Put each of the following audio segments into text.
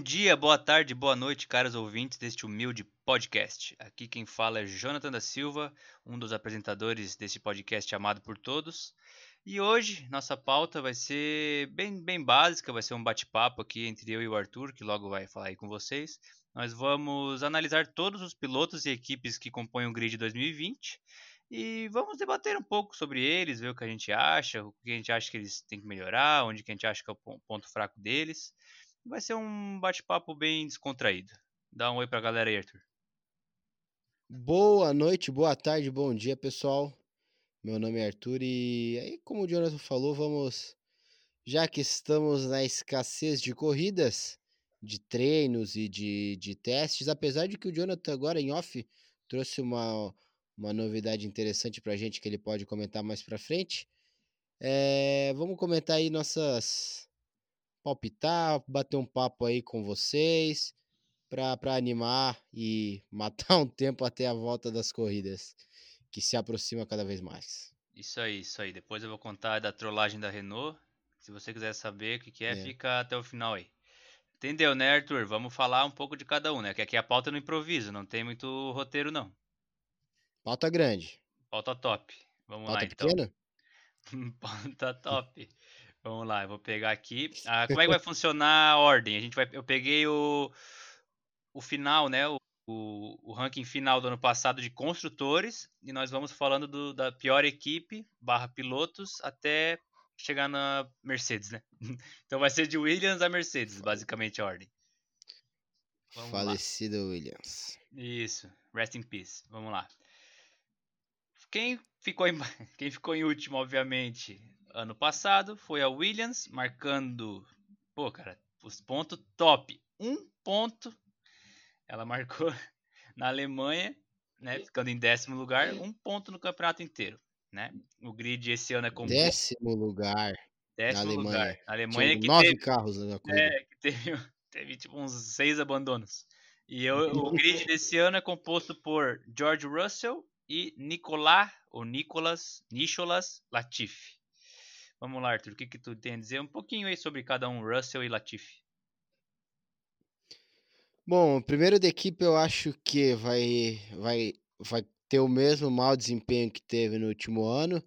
dia, boa tarde, boa noite, caros ouvintes deste humilde podcast. Aqui quem fala é Jonathan da Silva, um dos apresentadores desse podcast amado por todos. E hoje nossa pauta vai ser bem, bem básica, vai ser um bate-papo aqui entre eu e o Arthur, que logo vai falar aí com vocês. Nós vamos analisar todos os pilotos e equipes que compõem o grid 2020 e vamos debater um pouco sobre eles, ver o que a gente acha, o que a gente acha que eles têm que melhorar, onde que a gente acha que é o ponto fraco deles. Vai ser um bate-papo bem descontraído. Dá um oi pra galera aí, Arthur. Boa noite, boa tarde, bom dia, pessoal. Meu nome é Arthur e aí, como o Jonathan falou, vamos. Já que estamos na escassez de corridas, de treinos e de, de testes, apesar de que o Jonathan agora em off trouxe uma, uma novidade interessante pra gente que ele pode comentar mais pra frente. É, vamos comentar aí nossas palpitar, bater um papo aí com vocês, para animar e matar um tempo até a volta das corridas, que se aproxima cada vez mais. Isso aí, isso aí. Depois eu vou contar da trollagem da Renault. Se você quiser saber o que, que é, é, fica até o final aí. Entendeu, né, Arthur? Vamos falar um pouco de cada um, né? Que aqui a pauta é no improviso, não tem muito roteiro, não. Pauta grande. Pauta top. Vamos pauta lá, pequena? então. pauta top. Vamos lá, eu vou pegar aqui. Ah, como é que vai funcionar a ordem? A gente vai, eu peguei o, o final, né? O, o, o, ranking final do ano passado de construtores e nós vamos falando do, da pior equipe barra pilotos até chegar na Mercedes, né? Então vai ser de Williams a Mercedes, basicamente a ordem. Vamos Falecido lá. Williams. Isso, rest in peace. Vamos lá. Quem ficou em, quem ficou em último, obviamente, ano passado foi a Williams, marcando, pô, cara, os pontos top. Um ponto ela marcou na Alemanha, né, ficando em décimo lugar, um ponto no campeonato inteiro, né? O grid esse ano é com décimo lugar. Décimo na lugar. Alemanha. A Alemanha Tinha que nove teve, carros na corrida. É, que teve, teve tipo uns seis abandonos. E eu, o grid desse ano é composto por George Russell e Nicolas, ou Nicolas, Nicholas Latifi. Vamos lá, Arthur, o que, que tu tem a dizer? Um pouquinho aí sobre cada um, Russell e Latifi. Bom, primeiro da equipe eu acho que vai, vai, vai ter o mesmo mau desempenho que teve no último ano.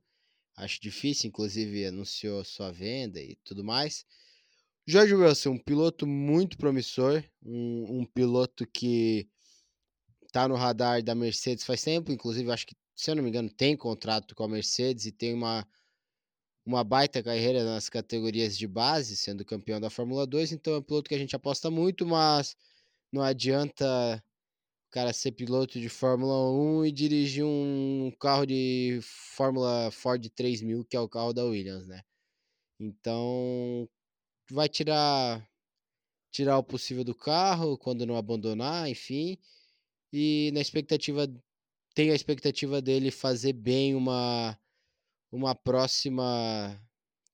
Acho difícil, inclusive anunciou sua venda e tudo mais. George Russell, um piloto muito promissor, um, um piloto que está no radar da Mercedes faz tempo, inclusive acho que, se eu não me engano, tem contrato com a Mercedes e tem uma uma baita carreira nas categorias de base, sendo campeão da Fórmula 2, então é um piloto que a gente aposta muito, mas não adianta o cara ser piloto de Fórmula 1 e dirigir um carro de Fórmula Ford 3000, que é o carro da Williams, né? Então, vai tirar tirar o possível do carro quando não abandonar, enfim. E na expectativa tem a expectativa dele fazer bem uma uma próxima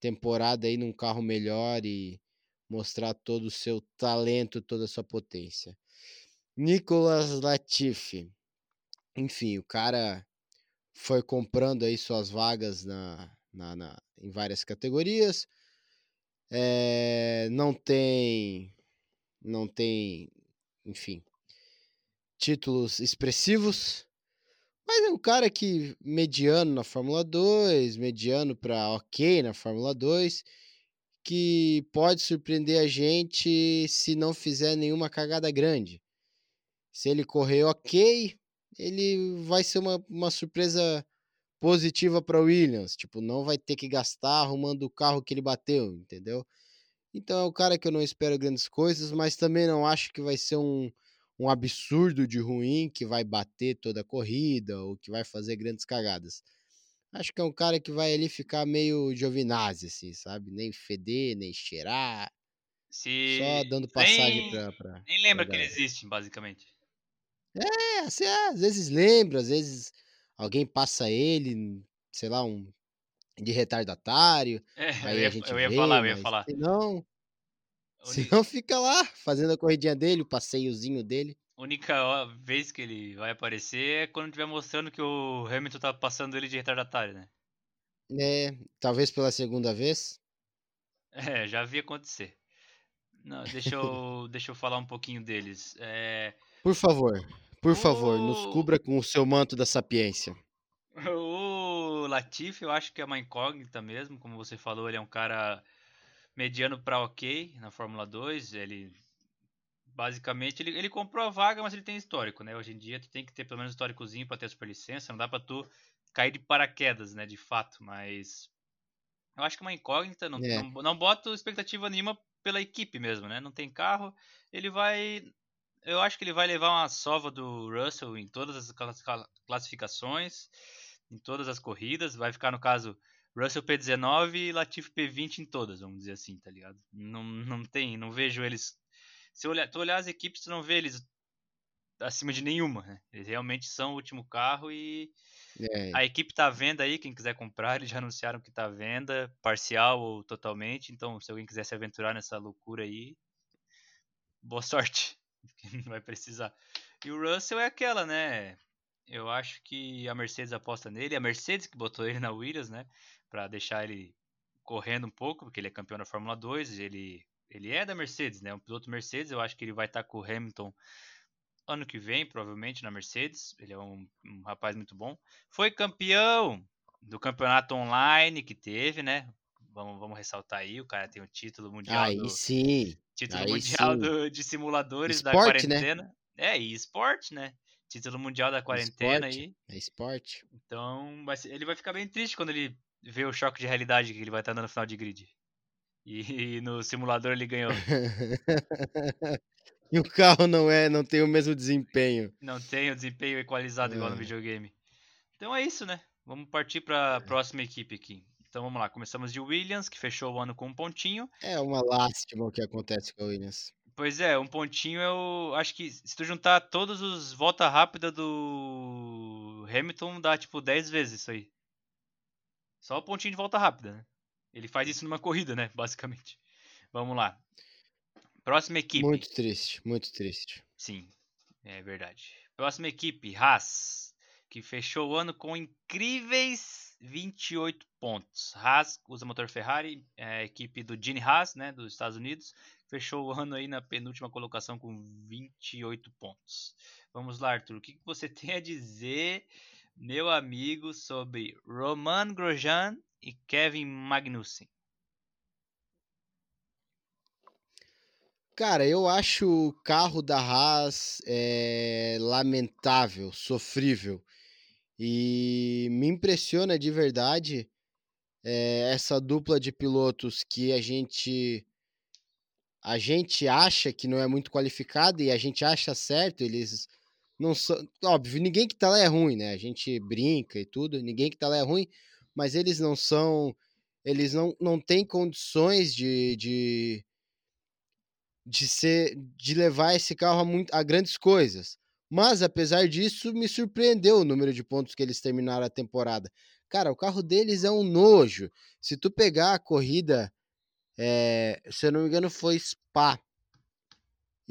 temporada aí num carro melhor e mostrar todo o seu talento, toda a sua potência. Nicolas Latifi. Enfim, o cara foi comprando aí suas vagas na, na, na em várias categorias. É, não tem não tem, enfim, títulos expressivos, mas é um cara que mediano na Fórmula 2, mediano para ok na Fórmula 2, que pode surpreender a gente se não fizer nenhuma cagada grande. Se ele correr ok, ele vai ser uma, uma surpresa positiva para Williams. Tipo, não vai ter que gastar arrumando o carro que ele bateu, entendeu? Então é um cara que eu não espero grandes coisas, mas também não acho que vai ser um, um absurdo de ruim que vai bater toda a corrida ou que vai fazer grandes cagadas. Acho que é um cara que vai ali ficar meio Giovinazzi, assim, sabe? Nem feder, nem cheirar. Se... Só dando passagem nem, pra, pra. Nem lembra pra que ele existe, basicamente. É, assim, é, às vezes lembra, às vezes alguém passa ele, sei lá, um de retardatário. É, aí eu ia, a gente eu ia vê, falar, eu ia falar. Não, se não fica lá fazendo a corridinha dele, o passeiozinho dele. A única vez que ele vai aparecer é quando estiver mostrando que o Hamilton tá passando ele de retardatário, né? É, talvez pela segunda vez. É, já vi acontecer. Não, deixa eu, deixa eu falar um pouquinho deles. É, Por favor, por favor, nos o, cubra com o seu manto da sapiência. o Latifi, eu acho que é uma incógnita mesmo. Como você falou, ele é um cara mediano para ok na Fórmula 2. Ele basicamente ele, ele comprou a vaga, mas ele tem histórico, né? Hoje em dia tu tem que ter pelo menos um históricozinho para ter a superlicença, não dá para tu cair de paraquedas, né, de fato, mas eu acho que é uma incógnita, não, É, não, não boto expectativa nenhuma pela equipe mesmo, né? Não tem carro, ele vai eu acho que ele vai levar uma sova do Russell em todas as clas- cla- classificações, em todas as corridas, vai ficar no caso Russell P19 e Latifi P20 em todas, vamos dizer assim, tá ligado? Não, não tem, não vejo eles se olhar, tu olhar as equipes, tu não vê eles acima de nenhuma, né? Eles realmente são o último carro e é, a equipe tá à venda aí, quem quiser comprar, eles já anunciaram que tá à venda, parcial ou totalmente, então se alguém quiser se aventurar nessa loucura aí, boa sorte, não vai precisar. E o Russell é aquela, né? Eu acho que a Mercedes aposta nele, a Mercedes que botou ele na Williams, né, Pra deixar ele correndo um pouco, porque ele é campeão da Fórmula 2, ele ele é da Mercedes, né? Um piloto Mercedes, eu acho que ele vai estar com o Hamilton ano que vem, provavelmente, na Mercedes. Ele é um, um rapaz muito bom. Foi campeão do campeonato online que teve, né? Vamos, vamos ressaltar aí, o cara tem o título mundial aí do sim, título aí mundial sim. do- de simuladores da Esporte, né? quarentena. É, e esporte, né? Título mundial da quarentena Esporte, aí. é esporte. Então, ele vai ficar bem triste quando ele vê o choque de realidade que ele vai estar dando no final de grid. E, no simulador ele ganhou. E o carro não é, não tem o mesmo desempenho. Não tem o desempenho equalizado igual no É. videogame. Então é isso, né? Vamos partir para a próxima equipe aqui. Então vamos lá, começamos de Williams, que fechou o ano com um pontinho. É uma lástima o que acontece com a Williams. Pois é, um pontinho eu acho que se tu juntar todos os volta rápida do Hamilton, dá tipo 10 vezes isso aí. Só o pontinho de volta rápida, né? Ele faz isso numa corrida, né? Basicamente. Vamos lá. Próxima equipe. Muito triste, muito triste. Sim, é verdade. Próxima equipe, Haas, que fechou o ano com incríveis 28 pontos. Haas usa motor Ferrari, é a equipe do Gene Haas, né, dos Estados Unidos, fechou o ano aí na penúltima colocação com 28 pontos. Vamos lá, Arthur, o que que você tem a dizer, meu amigo, sobre Roman Grosjean e Kevin Magnussen? Cara, eu acho o carro da Haas é, lamentável, sofrível. E me impressiona de verdade é, essa dupla de pilotos que a gente a gente acha que não é muito qualificada e a gente acha certo, eles não são, óbvio, ninguém que tá lá é ruim, né? A gente brinca e tudo, ninguém que tá lá é ruim, mas eles não são, eles não, não têm condições de, de de ser de levar esse carro a, muito, a grandes coisas. Mas apesar disso, me surpreendeu o número de pontos que eles terminaram a temporada. Cara, o carro deles é um nojo. Se tu pegar a corrida, é, se eu não me engano, foi Spa.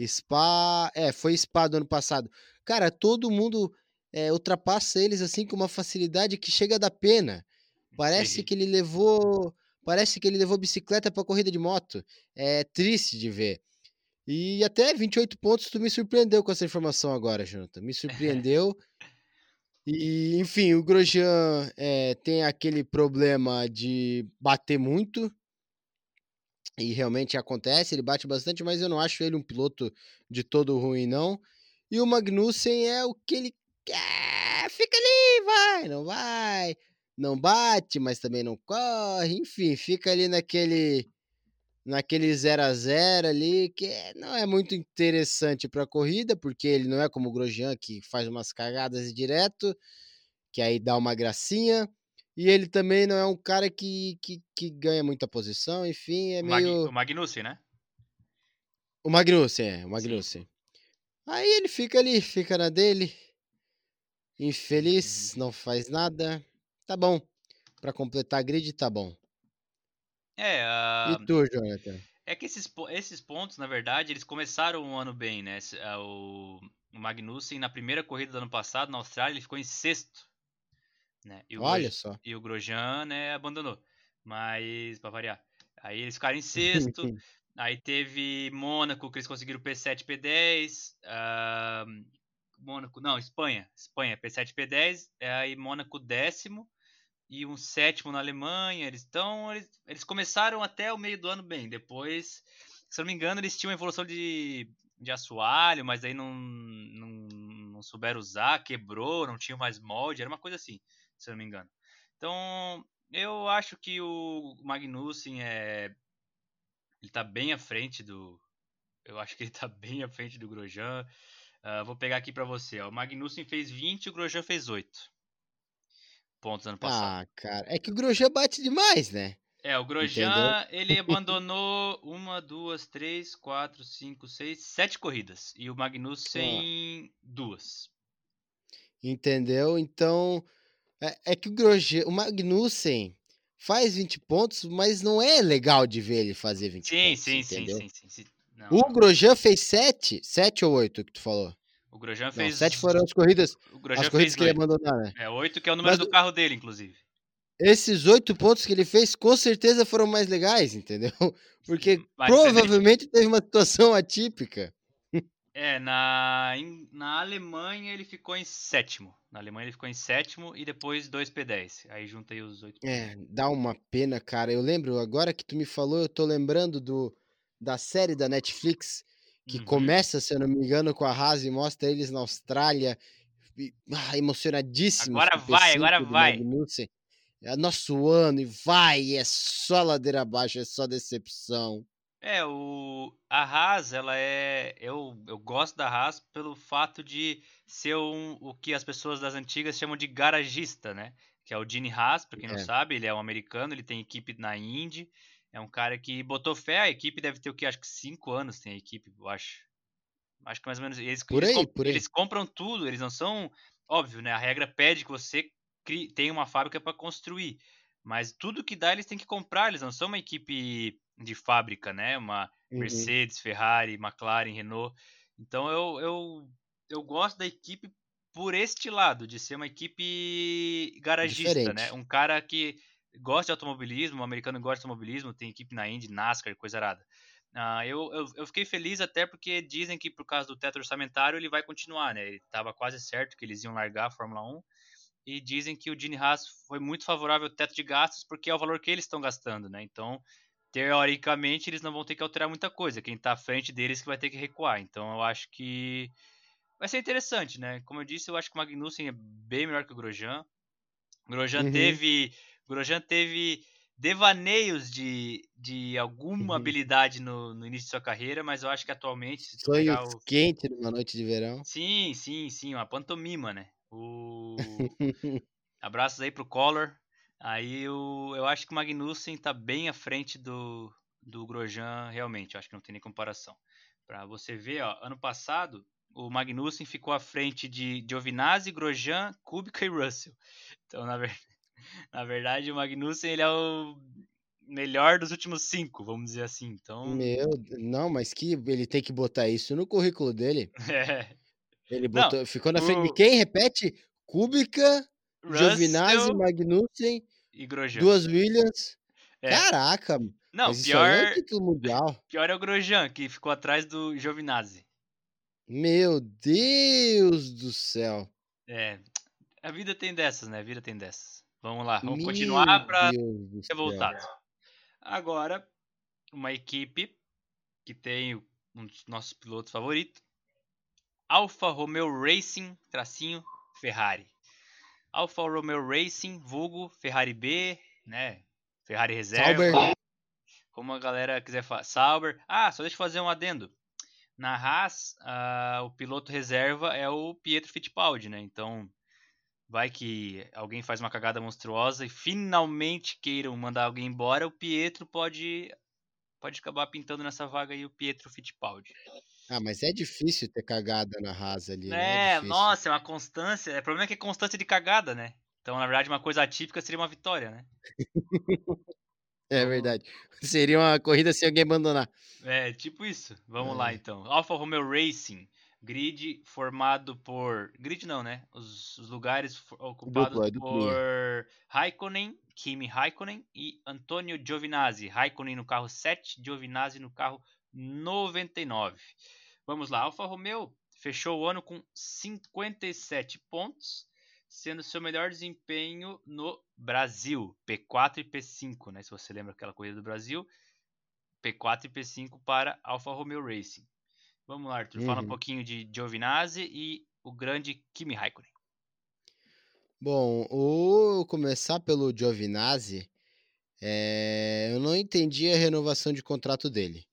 Spa, é, foi Spa do ano passado. Cara, todo mundo é, ultrapassa eles assim com uma facilidade que chega a dar pena. Parece que ele levou, parece que ele levou bicicleta para corrida de moto. É triste de ver. E até 28 pontos tu me surpreendeu com essa informação agora, Jonathan. Me surpreendeu. E, enfim, o Grosjean é, tem aquele problema de bater muito. E realmente acontece, ele bate bastante, mas eu não acho ele um piloto de todo ruim, não. E o Magnussen é o que ele quer. Fica ali, vai, não vai. Não bate, mas também não corre. Enfim, fica ali naquele naquele 0 a 0 ali, que não é muito interessante para a corrida, porque ele não é como o Grosjean, que faz umas cagadas direto, que aí dá uma gracinha. E ele também não é um cara que, que, que ganha muita posição, enfim, é meio. o Magnussen, né? O Magnussen, é, o Sim. Aí ele fica ali, fica na dele, infeliz, não faz nada. Tá bom. Pra completar a grid, tá bom. É, a- E tu, Jonathan? É que esses, esses pontos, na verdade, eles começaram o ano bem, né? Ah, O, Magnussen, na primeira corrida do ano passado, na Austrália, ele ficou em sexto. Né? E, o Olha Grosjean, só. e o Grosjean, né, abandonou. Mas, pra variar. Aí eles ficaram em sexto. Aí teve Mônaco, que eles conseguiram P7, P10. Uh, Mônaco, não, Espanha. Espanha, P7, P10. Aí Mônaco décimo e um sétimo na Alemanha. Eles estão. Eles, eles começaram até o meio do ano bem. Depois, se eu não me engano, eles tinham uma evolução de, de assoalho, mas aí não, não, não souberam usar, quebrou, não tinha mais molde. Era uma coisa assim, se eu não me engano. Então, eu acho que o Magnussen é ele tá bem à frente do. Eu acho que ele tá bem à frente do Grosjean. Uh, vou pegar aqui para você. Ó. O Magnussen fez 20 e o Grosjean fez 8 pontos ano passado. Ah, cara. É que o Grosjean bate demais, né? É, o Grosjean, ele abandonou uma, duas, três, quatro, cinco, seis, sete corridas. E o Magnussen, duas. Entendeu? Então, é, é que o Grosjean, o Magnussen, faz 20 pontos, mas não é legal de ver ele fazer 20 sim, pontos. Sim, sim, sim, sim, sim. Não, o Grosjean fez 7? 7 ou 8 que tu falou? O Grosjean fez. 7 foram as corridas. as corridas que 8. ele abandonar, né? É, 8 que é o número mas, do carro dele, inclusive. Esses 8 pontos que ele fez, com certeza foram mais legais, entendeu? Porque provavelmente teve uma situação atípica. É, na, em, na Alemanha ele ficou em sétimo. Na Alemanha ele ficou em sétimo e depois 2 P10. Aí juntei os oito. É, dá uma pena, cara. Eu lembro, agora que tu me falou, eu tô lembrando do, da série da Netflix que uhum. começa, se eu não me engano, com a Haas e mostra eles na Austrália. E, ah, emocionadíssimos. Agora vai, agora vai. Magnussen. É nosso ano e vai, é só ladeira abaixo, é só decepção. É, o a Haas, ela é eu, eu gosto da Haas pelo fato de ser um, o que as pessoas das antigas chamam de garagista, né? Que é o Gene Haas, para quem é. não sabe, ele é um americano, ele tem equipe na Indy, é um cara que botou fé, a equipe deve ter o que acho que cinco anos tem a equipe, eu acho. Acho que mais ou menos eles, por eles, aí, por eles compram tudo, eles não são óbvio, né? A regra pede que você crie, tenha uma fábrica para construir, mas tudo que dá eles têm que comprar, eles não são uma equipe de fábrica, né? Uma uhum. Mercedes, Ferrari, McLaren, Renault. Então eu, eu, eu gosto da equipe por este lado, de ser uma equipe garagista, né? Diferente. né? Um cara que gosta de automobilismo, um americano gosta de automobilismo, tem equipe na Indy, NASCAR, coisa arada. Uh, eu, eu, eu, fiquei feliz até porque dizem que por causa do teto orçamentário ele vai continuar, né? Ele estava quase certo que eles iam largar a Fórmula 1 e dizem que o Gene Haas foi muito favorável ao teto de gastos porque é o valor que eles estão gastando, né? Então teoricamente eles não vão ter que alterar muita coisa. Quem está à frente deles que vai ter que recuar. Então eu acho que vai ser interessante, né? Como eu disse, eu acho que o Magnussen é bem melhor que o Grosjean. O Grosjean uhum. teve, Grosjean teve devaneios de, de alguma uhum. habilidade no, no, início de sua carreira, mas eu acho que atualmente sonho o... quente numa noite de verão. Sim, sim, sim, uma pantomima, né? O abraços aí pro Collor, Aí eu, eu acho que o Magnussen está bem à frente do, do Grosjean, realmente. Eu acho que não tem nem comparação. Para você ver, ó, ano passado o Magnussen ficou à frente de Giovinazzi, Grosjean, Kubica e Russell. Então, na, ver... na verdade, o Magnussen ele é o melhor dos últimos cinco, vamos dizer assim. Então... Meu, não, mas que ele tem que botar isso no currículo dele. É. Ele botou, não, ficou na frente o... de quem? Repete? Kubica, Giovinazzi, Magnussen e Grosjean. Duas Williams. É. Caraca, não, mas pior, isso é título mundial. Pior é o Grosjean, que ficou atrás do Giovinazzi. Meu Deus do céu. É, a vida tem dessas, né? A vida tem dessas. Vamos lá, vamos Meu continuar para ser voltado. Agora, uma equipe que tem um dos nossos pilotos favoritos, Alfa Romeo Racing, tracinho Ferrari. Alfa Romeo Racing, vulgo Ferrari B, né? Ferrari reserva. Sauber. Como a galera quiser falar. Sauber. Ah, só deixa eu fazer um adendo. Na Haas, uh, o piloto reserva é o Pietro Fittipaldi, né? Então, vai que alguém faz uma cagada monstruosa e finalmente queiram mandar alguém embora, o Pietro pode pode acabar pintando nessa vaga aí o Pietro Fittipaldi. Ah, mas é difícil ter cagada na rasa ali. Né? É, é nossa, é uma constância. O problema é que é constância de cagada, né? Então, na verdade, uma coisa atípica seria uma vitória, né? é verdade. Seria uma corrida sem alguém abandonar. É, tipo isso. Vamos é. lá, então. Alfa Romeo Racing. Grid formado por. Grid não, né? Os, os lugares ocupados Dupla, por Raikkonen, Kimi Raikkonen e Antonio Giovinazzi. Raikkonen no carro 7, Giovinazzi no carro 99. Vamos lá, Alfa Romeo fechou o ano com 57 pontos, sendo seu melhor desempenho no Brasil, P4 e P5, né? Se você lembra aquela corrida do Brasil, P4 e P5 para Alfa Romeo Racing. Vamos lá, Arthur. Fala um Uhum. pouquinho de Giovinazzi e o grande Kimi Raikkonen. Bom, o começar pelo Giovinazzi, eh, eu não entendi a renovação de contrato dele.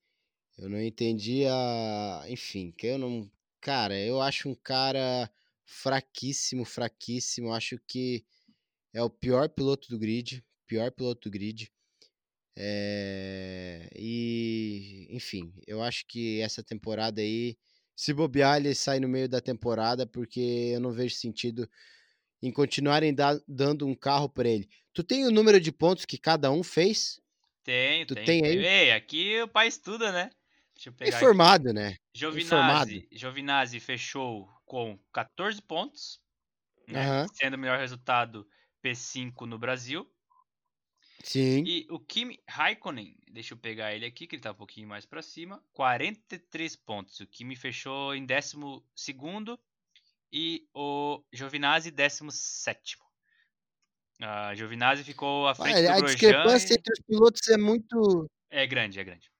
Eu não entendi a, enfim, que eu não, cara, eu acho um cara fraquíssimo, fraquíssimo. Acho que é o pior piloto do grid, pior piloto do grid. É, e, enfim, eu acho que essa temporada aí, se bobear, ele sai no meio da temporada, porque eu não vejo sentido em continuarem da- dando um carro para ele. Tu tem o número de pontos que cada um fez? Tenho, Tu tem tenho. aí? Ei, aqui o pai estuda, né? Deixa eu pegar aqui. Informado, né? Giovinazzi, Giovinazzi fechou com 14 pontos, né? Aham. sendo o melhor resultado P5 no Brasil. Sim. E o Kimi Raikkonen, deixa eu pegar ele aqui, que ele tá um pouquinho mais pra cima, 43 pontos. O Kimi fechou em 12 e o Giovinazzi 17. A Giovinazzi ficou à frente Olha, do a Grosjean. discrepância e- entre os pilotos é muito. É grande, é grande.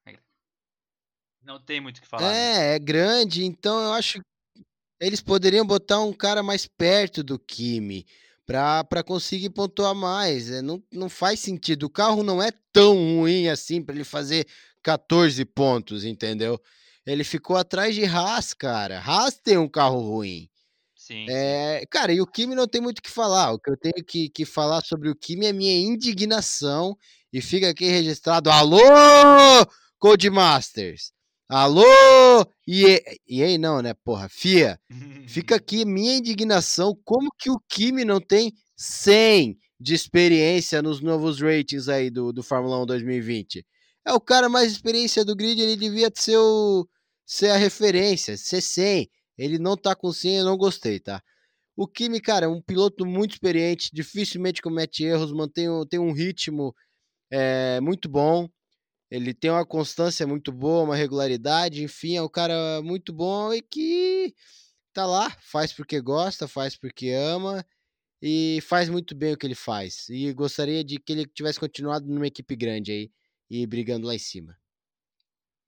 Não tem muito o que falar. né? É, é grande, então eu acho que eles poderiam botar um cara mais perto do Kimi pra conseguir pontuar mais. É, não, não faz sentido. O carro não é tão ruim assim pra ele fazer 14 pontos, entendeu? Ele ficou atrás de Haas, cara. Haas tem um carro ruim. Sim, sim. É, cara, e o Kimi não tem muito o que falar. O que eu tenho que, que falar sobre o Kimi é minha indignação. E fica aqui registrado. Alô, Codemasters! Alô, EA, EA não, né, porra, FIA. Fica aqui minha indignação. Como que o Kimi não tem 100 de experiência nos novos ratings aí do, do Fórmula 1 2020? É o cara mais experiência do grid, ele devia ser, o, ser a referência, ser 100. Ele não tá com 100, eu não gostei, tá? O Kimi, cara, é um piloto muito experiente, dificilmente comete erros, mantém um, tem um ritmo é, muito bom. Ele tem uma constância muito boa, uma regularidade, enfim, é um cara muito bom e que tá lá, faz porque gosta, faz porque ama e faz muito bem o que ele faz. E gostaria de que ele tivesse continuado numa equipe grande aí e brigando lá em cima.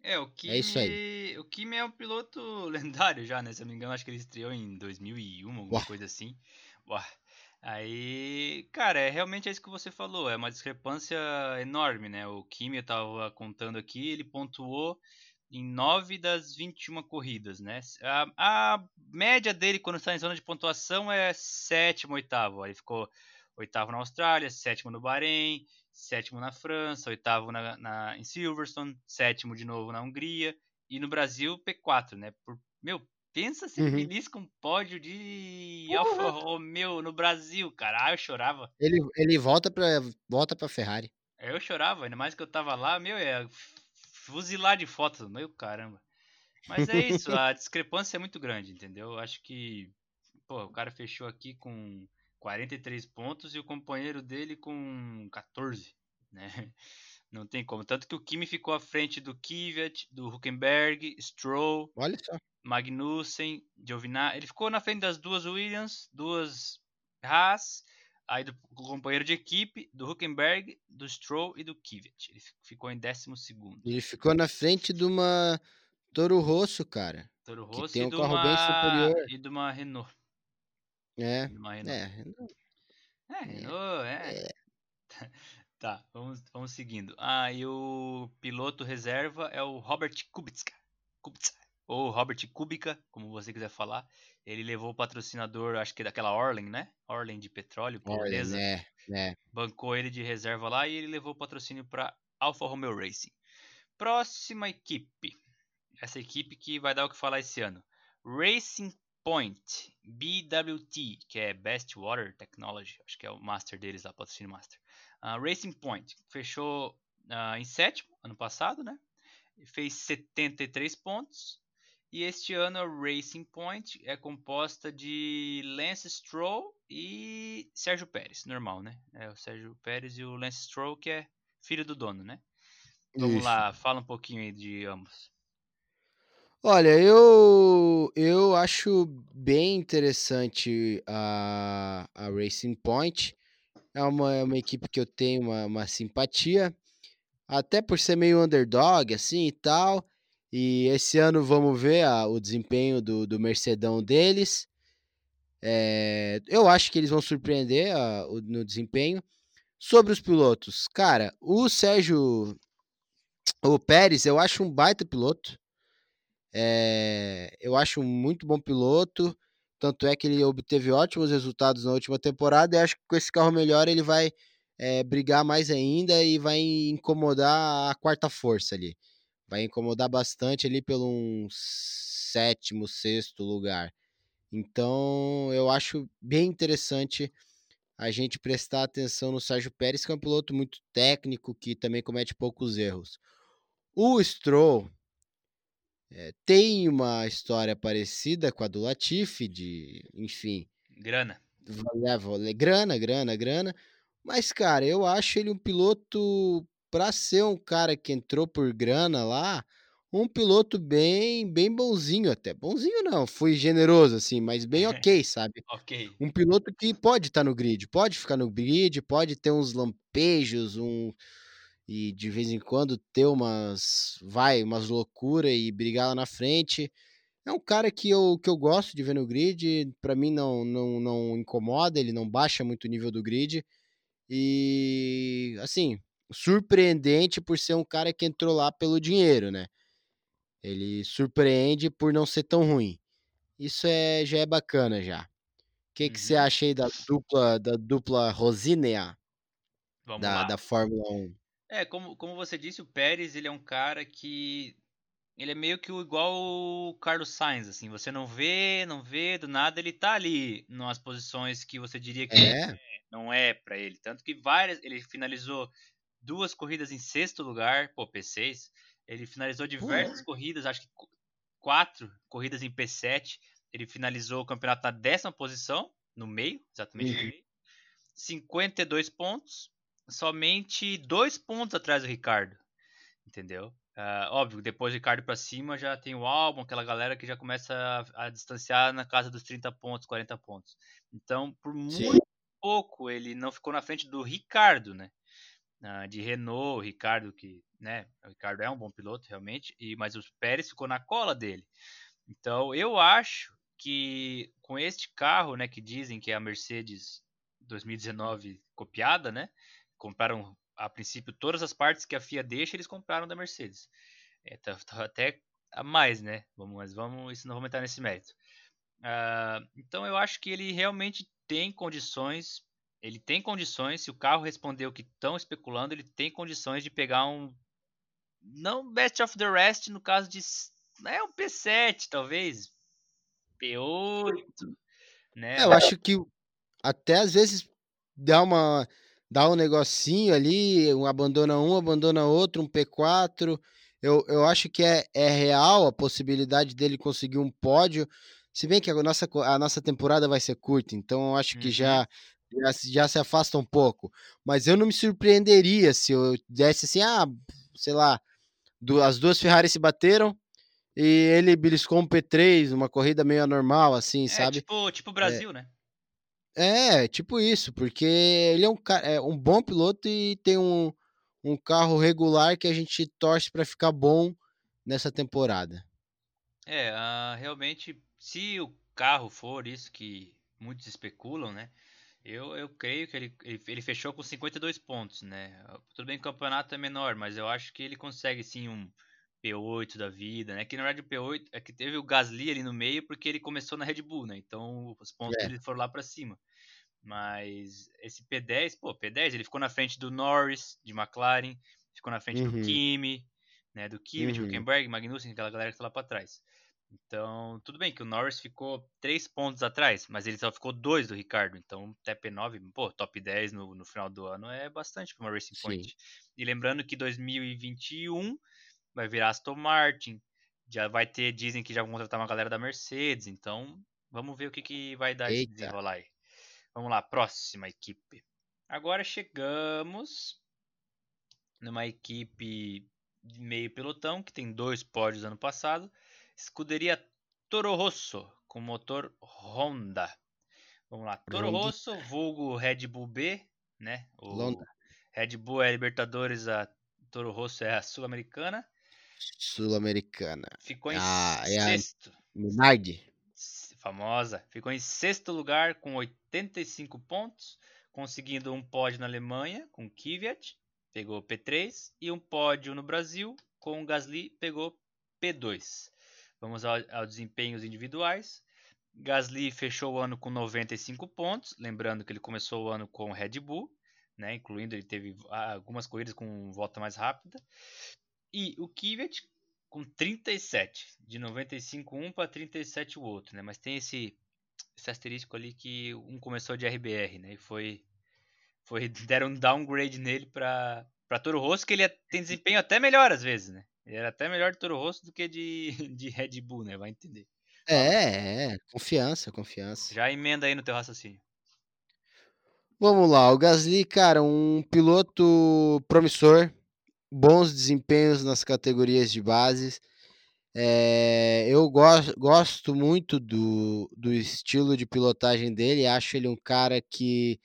É, o Kimi, É isso aí. o Kimi é um piloto lendário já, né? Se eu não me engano, acho que ele estreou em 2001, alguma Uau. coisa assim. Uau. Aí, cara, é realmente é isso que você falou, é uma discrepância enorme, né? O Kimi, eu tava contando aqui, ele pontuou em 9 das 21 corridas, né? A, a média dele quando está em zona de pontuação é sétimo, oitavo. Aí ficou oitavo na Austrália, sétimo no Bahrein, sétimo na França, oitavo na, na- em Silverstone, sétimo de novo na Hungria e no Brasil P4, né? Por, meu, pensa ser Uhum. feliz com um pódio de Alfa Romeo no Brasil, cara. Ah, eu chorava. Ele, ele volta para volta pra Ferrari. Eu chorava, ainda mais que eu tava lá, meu, é fuzilar de fotos, meu caramba. Mas é isso, a discrepância é muito grande, entendeu? Eu acho que, pô, o cara fechou aqui com 43 pontos e o companheiro dele com 14, né? Não tem como. Tanto que o Kimi ficou à frente do Kvyat, do Huckenberg, Stroll, Olha só. Magnussen, Giovinazzi. Ele ficou na frente das duas Williams, duas Haas, aí do companheiro de equipe, do Huckenberg, do Stroll e do Kvyat. Ele fi- ficou em 12 segundo. Ele ficou na frente de uma Toro Rosso, cara. Toro Que Rosso tem e um carro uma bem superior. e de uma Renault. É. Uma Renault. É, É, Renault, é. Tá, vamos, vamos seguindo. Ah, e o piloto reserva é o Robert Kubica. Kubica. Ou Robert Kubica, como você quiser falar. Ele levou o patrocinador, acho que daquela Orlen, né? Orlen de petróleo, polonesa. né, né. Bancou ele de reserva lá e ele levou o patrocínio para Alfa Romeo Racing. Próxima equipe. Essa equipe que vai dar o que falar esse ano. Racing Point, BWT, que é Best Water Technology, acho que é o master deles lá, patrocínio master. Ah, Racing Point fechou ah, em sétimo ano passado, né? Fez 73 pontos E este ano a Racing Point é composta de Lance Stroll e Sérgio Pérez, normal, né? É o Sérgio Pérez e o Lance Stroll, que é filho do dono, né? Vamos Isso. lá, fala um pouquinho aí de ambos. Olha, eu, eu acho bem interessante a, a Racing Point. É uma, é uma equipe que eu tenho uma, uma simpatia, até por ser meio underdog, assim e tal. E esse ano vamos ver a- o desempenho do, do Mercedão deles. É, eu acho que eles vão surpreender a- o- no desempenho. Sobre os pilotos, cara, o Sérgio, o Pérez, eu acho um baita piloto. É, eu acho um muito bom piloto. Tanto é que ele obteve ótimos resultados na última temporada. E acho que com esse carro melhor ele vai é, brigar mais ainda e vai incomodar a quarta força ali. Vai incomodar bastante ali pelo um sétimo, sexto lugar. Então eu acho bem interessante a gente prestar atenção no Sérgio Pérez, que é um piloto muito técnico, que também comete poucos erros. O Stroll é, tem uma história parecida com a do Latifi, de, enfim, Grana. leva grana, grana, grana. Mas, cara, eu acho ele um piloto, para ser um cara que entrou por grana lá, um piloto bem, bem bonzinho até. Bonzinho não, fui generoso assim, mas bem ok, sabe? Ok. Um piloto que pode estar no grid, pode ficar no grid, pode ter uns lampejos, um e de vez em quando ter umas vai, umas loucura e brigar lá na frente. É um cara que eu, que eu gosto de ver no grid, para mim não, não não incomoda, ele não baixa muito o nível do grid. E assim, surpreendente por ser um cara que entrou lá pelo dinheiro, né? Ele surpreende por não ser tão ruim. Isso é já é bacana já. O que que você Uhum. acha aí da dupla da dupla Rosinea Vamos da, lá. da Fórmula 1? É, como, como você disse, o Pérez, ele é um cara que ele é meio que o- igual o Carlos Sainz, assim, você não vê, não vê, do nada ele tá ali nas posições que você diria que É, não é pra ele, tanto que várias, ele finalizou duas corridas em sexto lugar, pô, P6, ele finalizou diversas corridas, acho que qu- quatro corridas em P7, ele finalizou o campeonato na décima posição, no meio, exatamente no Uhum. meio, 52 pontos, somente dois pontos atrás do Ricardo, entendeu? Ah, óbvio, depois do Ricardo pra cima já tem o álbum, aquela galera que já começa a, a distanciar na casa dos 30 pontos, 40 pontos. Então, por sim. muito pouco ele não ficou na frente do Ricardo, né? Ah, de Renault, o Ricardo que, né? O Ricardo é um bom piloto realmente, e mas o Pérez ficou na cola dele. Então, eu acho que com este carro, né, que dizem que é a Mercedes 2019 copiada, né? Compraram a princípio todas as partes que a FIA deixa, eles compraram da Mercedes. É, tá, tá até a mais, né? Vamos, mas vamos, isso não vamos entrar nesse mérito. Ah, então eu acho que ele realmente tem condições. Ele tem condições, se o carro responder o que estão especulando, ele tem condições de pegar um. Não best of the rest, no caso de. É um P7, talvez. P8, né? Eu acho que até às vezes dá uma dá um negocinho ali, um abandona um, abandona outro, um P4. Eu, eu acho que é, é real a possibilidade dele conseguir um pódio. Se bem que a nossa, a nossa temporada vai ser curta, então eu acho que Uhum. já, já, se- já se afasta um pouco. Mas eu não me surpreenderia se eu desse assim, ah, sei lá, du- as duas Ferrari se bateram e ele beliscou um P3, uma corrida meio anormal, assim, É sabe? tipo, tipo Brasil, né? É, tipo isso, porque ele é um, é um bom piloto e tem um, um carro regular que a gente torce para ficar bom nessa temporada. É, ah, realmente, se o carro for isso que muitos especulam, né? Eu, eu creio que ele, ele, ele fechou com 52 pontos, né? Tudo bem que o campeonato é menor, mas eu acho que ele consegue sim um P8 da vida, né? Que na verdade o P8 é que teve o Gasly ali no meio porque ele começou na Red Bull, né? Então os pontos É. dele foram lá pra cima. Mas esse P10, pô, P10, ele ficou na frente do Norris, de McLaren, ficou na frente do Uhum. Kimi, né? Do Kimi, de Uhum. Hülkenberg, Magnussen, aquela galera que tá lá pra trás. Então, tudo bem que o Norris ficou 3 pontos atrás, mas ele só ficou 2 do Ricardo. Então, até P9, pô, top 10 no, no final do ano é bastante para uma Racing Point. Sim. E lembrando que 2021 vai virar Aston Martin, Já vai ter, dizem que já vão contratar uma galera da Mercedes, então vamos ver o que, que vai dar esse Eita. desenrolar aí. Vamos lá, próxima equipe. Agora chegamos numa equipe de meio pelotão que tem dois pódios ano passado. Escuderia Toro Rosso com motor Honda. Vamos lá, Toro. Rosso, vulgo Red Bull B, né? O. Red Bull é a Libertadores, a Toro Rosso é a Sul-Americana. Sul-Americana. Ficou em Ah, é a- sexto. Minardi. Famosa. Ficou em sexto lugar com 85 pontos, conseguindo um pódio na Alemanha com Kvyat, pegou P3, e um pódio no Brasil com Gasly, pegou P2. Vamos ao, aos desempenhos individuais. Gasly fechou o ano com 95 pontos, lembrando que ele começou o ano com Red Bull, né, incluindo ele teve algumas corridas com volta mais rápida. E o Kvyat com 37, de 95 um para 37 o outro, né? Mas tem esse, esse asterisco ali que um começou de RBR, né? E foi, foi deram um downgrade nele para para Toro Rosso, que ele é- tem desempenho até melhor às vezes, né? Ele era até melhor de Toro Rosso do que de, de Red Bull, né? Vai entender. É, é. Confiança, confiança. Já emenda aí no teu raciocínio. Vamos lá, o Gasly, cara, um piloto promissor, bons desempenhos nas categorias de bases. É, eu gosto, gosto muito do, do estilo de pilotagem dele, acho ele um cara que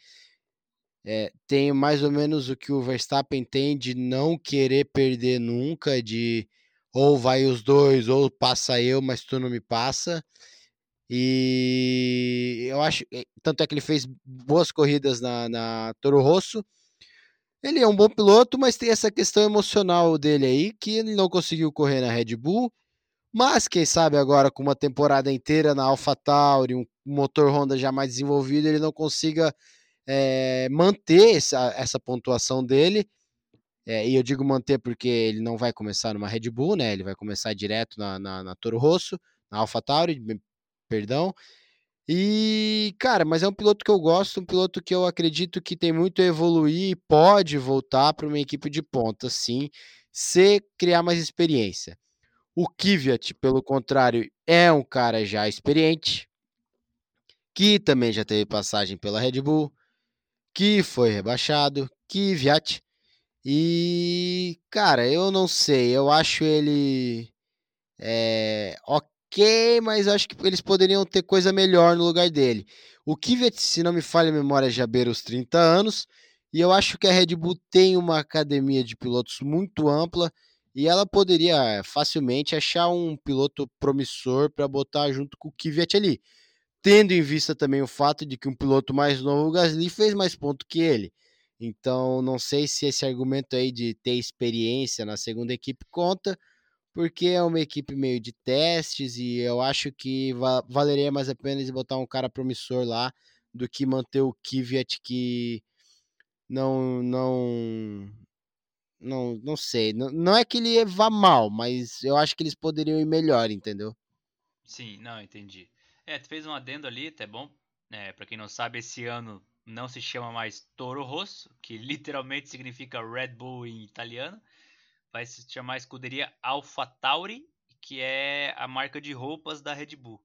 é, tem mais ou menos o que o Verstappen tem de não querer perder nunca, de ou vai os dois, ou passa eu, mas tu não me passa. E eu acho, eh, tanto é que ele fez boas corridas na, na Toro Rosso. Ele é um bom piloto, mas tem essa questão emocional dele aí, que ele não conseguiu correr na Red Bull. Mas quem sabe agora, com uma temporada inteira na AlphaTauri, um motor Honda já mais desenvolvido, ele não consiga eh, manter essa, essa pontuação dele. Eh, e eu digo manter porque ele não vai começar numa Red Bull, né? Ele vai começar direto na, na, na Toro Rosso, na AlphaTauri, perdão. E, cara, mas é um piloto que eu gosto, um piloto que eu acredito que tem muito a evoluir e pode voltar para uma equipe de ponta, sim, se criar mais experiência. O Kvyat, pelo contrário, é um cara já experiente, que também já teve passagem pela Red Bull, que foi rebaixado, Kvyat. E, cara, eu não sei, eu acho ele é, ok, mas eu acho que eles poderiam ter coisa melhor no lugar dele. O Kvyat, se não me falha a memória, já beira os 30 anos, e eu acho que a Red Bull tem uma academia de pilotos muito ampla, e ela poderia facilmente achar um piloto promissor para botar junto com o Kvyat ali. Tendo em vista também o fato de que um piloto mais novo, o Gasly, fez mais ponto que ele. Então, não sei se esse argumento aí de ter experiência na segunda equipe conta, porque é uma equipe meio de testes e eu acho que va- valeria mais a pena eles botar um cara promissor lá do que manter o Kvyat que não não não não sei, não, não é que ele vá mal, mas eu acho que eles poderiam ir melhor, entendeu? Sim, não, entendi. É, tu fez um adendo ali, até bom. É, para quem não sabe, esse ano não se chama mais Toro Rosso, que literalmente significa Red Bull em italiano. Vai se chamar escuderia AlphaTauri, que é a marca de roupas da Red Bull.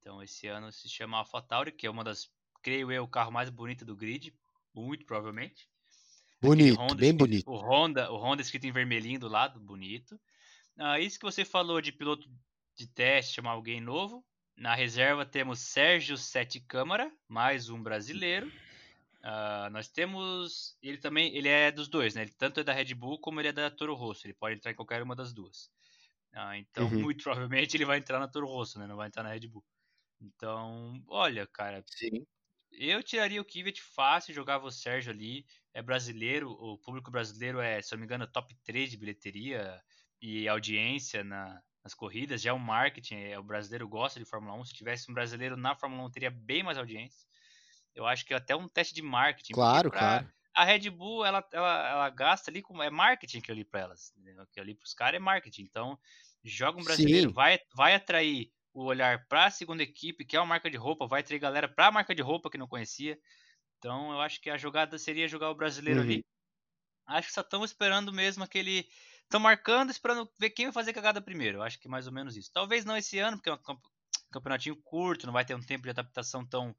Então esse ano se chama AlphaTauri, que é uma das, creio eu, o carro mais bonito do grid, muito provavelmente. Bonito, Honda bem escrito- bonito. O Honda, o Honda escrito em vermelhinho do lado, bonito. Ah, isso que você falou de piloto de teste, chamar alguém novo. Na reserva temos Sérgio Sete Câmara, mais um brasileiro. Ah, nós temos. Ele também. Ele é dos dois, né? Ele tanto é da Red Bull como ele é da Toro Rosso. Ele pode entrar em qualquer uma das duas. Ah, então, Uhum. muito provavelmente ele vai entrar na Toro Rosso, né? Não vai entrar na Red Bull. Então, olha, cara, Sim. eu tiraria o Kvyat fácil, jogava o Sérgio ali. É brasileiro, o público brasileiro é, se eu não me engano, top 3 de bilheteria e audiência na- nas corridas. Já é um marketing, é, o brasileiro gosta de Fórmula 1. Se tivesse um brasileiro na Fórmula 1, teria bem mais audiência. Eu acho que é até um teste de marketing. Claro, pra- claro. A Red Bull, ela, ela, ela gasta ali com. É marketing que ali pra elas. entendeu? Que ali pros caras é marketing. Então, joga um brasileiro, Sim. vai, vai atrair o olhar pra segunda equipe, que é uma marca de roupa, vai atrair galera pra marca de roupa que não conhecia. Então, eu acho que a jogada seria jogar o brasileiro Uhum. ali. Acho que só estamos esperando mesmo aquele estão marcando, esperando ver quem vai fazer cagada primeiro. Eu acho que é mais ou menos isso. Talvez não esse ano, porque é um campeonatinho curto, não vai ter um tempo de adaptação tão,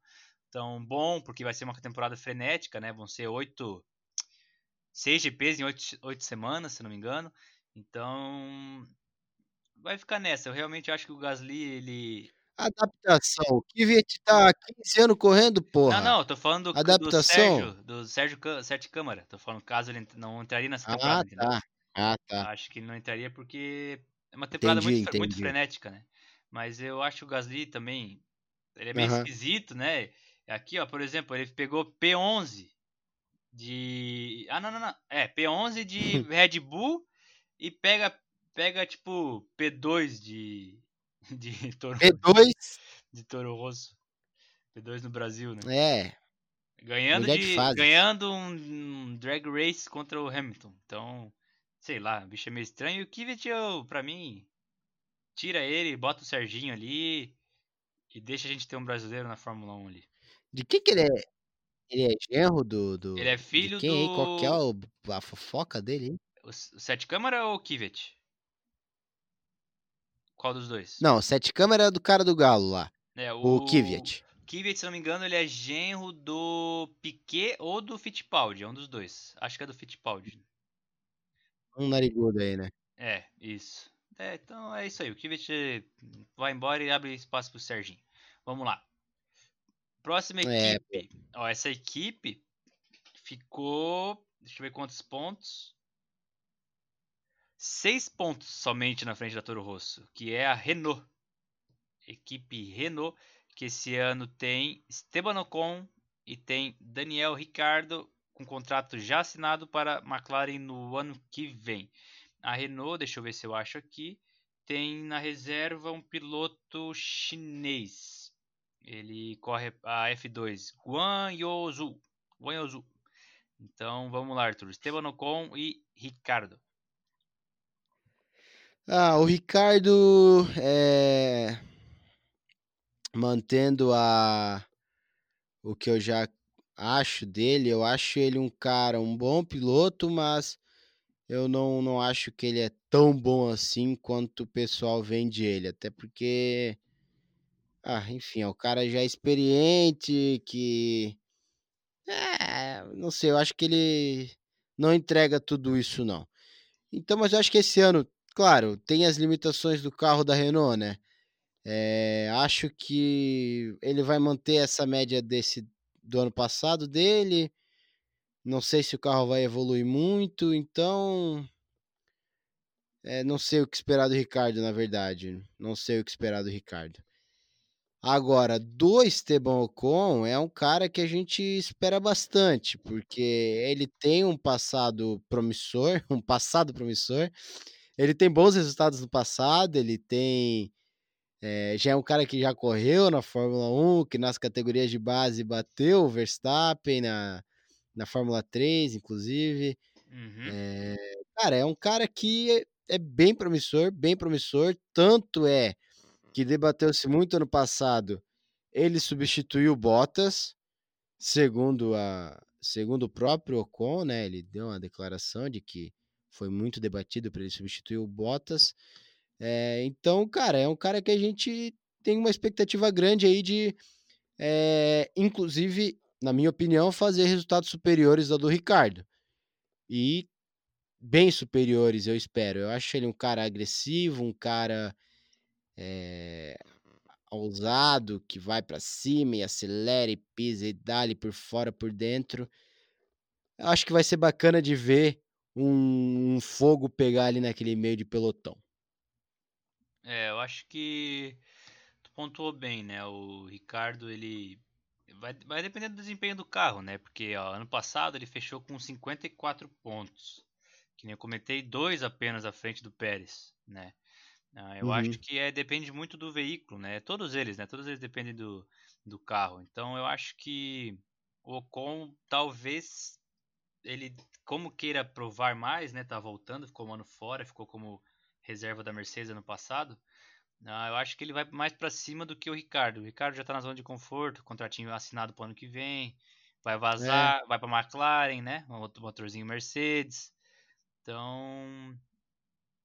tão bom, porque vai ser uma temporada frenética, né? Vão ser oito. Seis GPs em oito, oito semanas, se não me engano. Então. Vai ficar nessa. Eu realmente acho que o Gasly, ele. Adaptação. O Kvyat tá 15 anos correndo, porra. Não, não, tô falando do, Adaptação. do Sérgio, do Sérgio Sete Câmara. Tô falando caso ele não entraria nessa Ah, temporada. entendeu? tá. Ah, tá. Acho que ele não entraria porque é uma temporada Entendi, muito, fre- muito entendi. frenética, né? Mas eu acho que o Gasly também, ele é meio Aham. esquisito, né? Aqui, ó, por exemplo, ele pegou P11 de... Ah, não, não, não. É, P11 de Red Bull e pega, pega tipo, P2 de... De Toro, P2, de Toro Rosso. P2 no Brasil, né? é. Ganhando, de ganhando um, um drag race contra o Hamilton. Então, sei lá, o bicho é meio estranho. E o Kvyat, eu, pra mim, tira ele, bota o Serginho ali e deixa a gente ter um brasileiro na Fórmula 1 ali. De que que ele é? Ele é genro do. do Ele é filho quem, aí? Qual que é do- o- a fofoca dele, hein? O, o Sete Câmara ou o Kvyat? Qual dos dois? Não, Sete Câmara é do cara do Galo lá. É, O Kvyat. Kvyat, se não me engano, ele é genro do Piquet ou do Fittipaldi. É um dos dois. Acho que é do Fittipaldi. Um narigudo aí, né? É, isso. É, então é isso aí. O Kvyat vai embora e abre espaço pro Serginho. Vamos lá. Próxima É, equipe. Ó, essa equipe ficou. Deixa eu ver quantos pontos. Seis pontos somente na frente da Toro Rosso, que é a Renault. Equipe Renault, que esse ano tem Esteban Ocon e tem Daniel Ricciardo com contrato já assinado para McLaren no ano que vem. A Renault, deixa eu ver se eu acho aqui, tem na reserva um piloto chinês. Ele corre a F2, Guan Yozu. Guan Yozu. Então vamos lá, Arthur. Esteban Ocon e Ricardo. Ah, o Ricardo é mantendo a o que eu já acho dele, eu acho ele um cara, um bom piloto, mas eu não, não acho que ele é tão bom assim quanto o pessoal vende ele, até porque ah, enfim, é o cara já experiente que é, não sei, eu acho que ele não entrega tudo isso não. Então, mas eu acho que esse ano, claro, tem as limitações do carro da Renault, né? É, acho que ele vai manter essa média desse do ano passado dele. Não sei se o carro vai evoluir muito, então é, não sei o que esperar do Ricardo, na verdade. Não sei o que esperar do Ricardo. Agora, do Esteban Ocon é um cara que a gente espera bastante, porque ele tem um passado promissor, um passado promissor. Ele tem bons resultados no passado, ele tem é, já é um cara que já correu na Fórmula 1, que nas categorias de base bateu o Verstappen na, na Fórmula 3, inclusive. Uhum. É, cara, é um cara que é, é bem promissor, bem promissor. Tanto é que debateu-se muito ano passado. Ele substituiu Bottas, segundo, a, segundo o próprio Ocon, né? Ele deu uma declaração de que foi muito debatido para ele substituir o Bottas. É, então, cara, é um cara que a gente tem uma expectativa grande aí de, é, inclusive, na minha opinião, fazer resultados superiores ao do Ricardo. E bem superiores, eu espero. Eu acho ele um cara agressivo, um cara é, ousado, que vai para cima e acelera e pisa e dá ali por fora, por dentro. Eu acho que vai ser bacana de ver um, um fogo pegar ali naquele meio de pelotão. É, eu acho que tu pontuou bem, né? O Ricardo, ele vai, vai depender do desempenho do carro, né? Porque ó, ano passado ele fechou com 54 pontos. Que nem eu comentei, dois apenas à frente do Pérez, né? Ah, eu Uhum. acho que é, depende muito do veículo, né? Todos eles, né? Todos eles dependem do, do carro. Então eu acho que o Ocon talvez ele, como queira provar mais, né? Tá voltando, ficou um ano fora, ficou como reserva da Mercedes ano passado. Ah, eu acho que ele vai mais pra cima do que o Ricardo. O Ricardo já tá na zona de conforto, contratinho assinado pro ano que vem. Vai vazar, vai pra McLaren, né? Um motorzinho Mercedes. Então,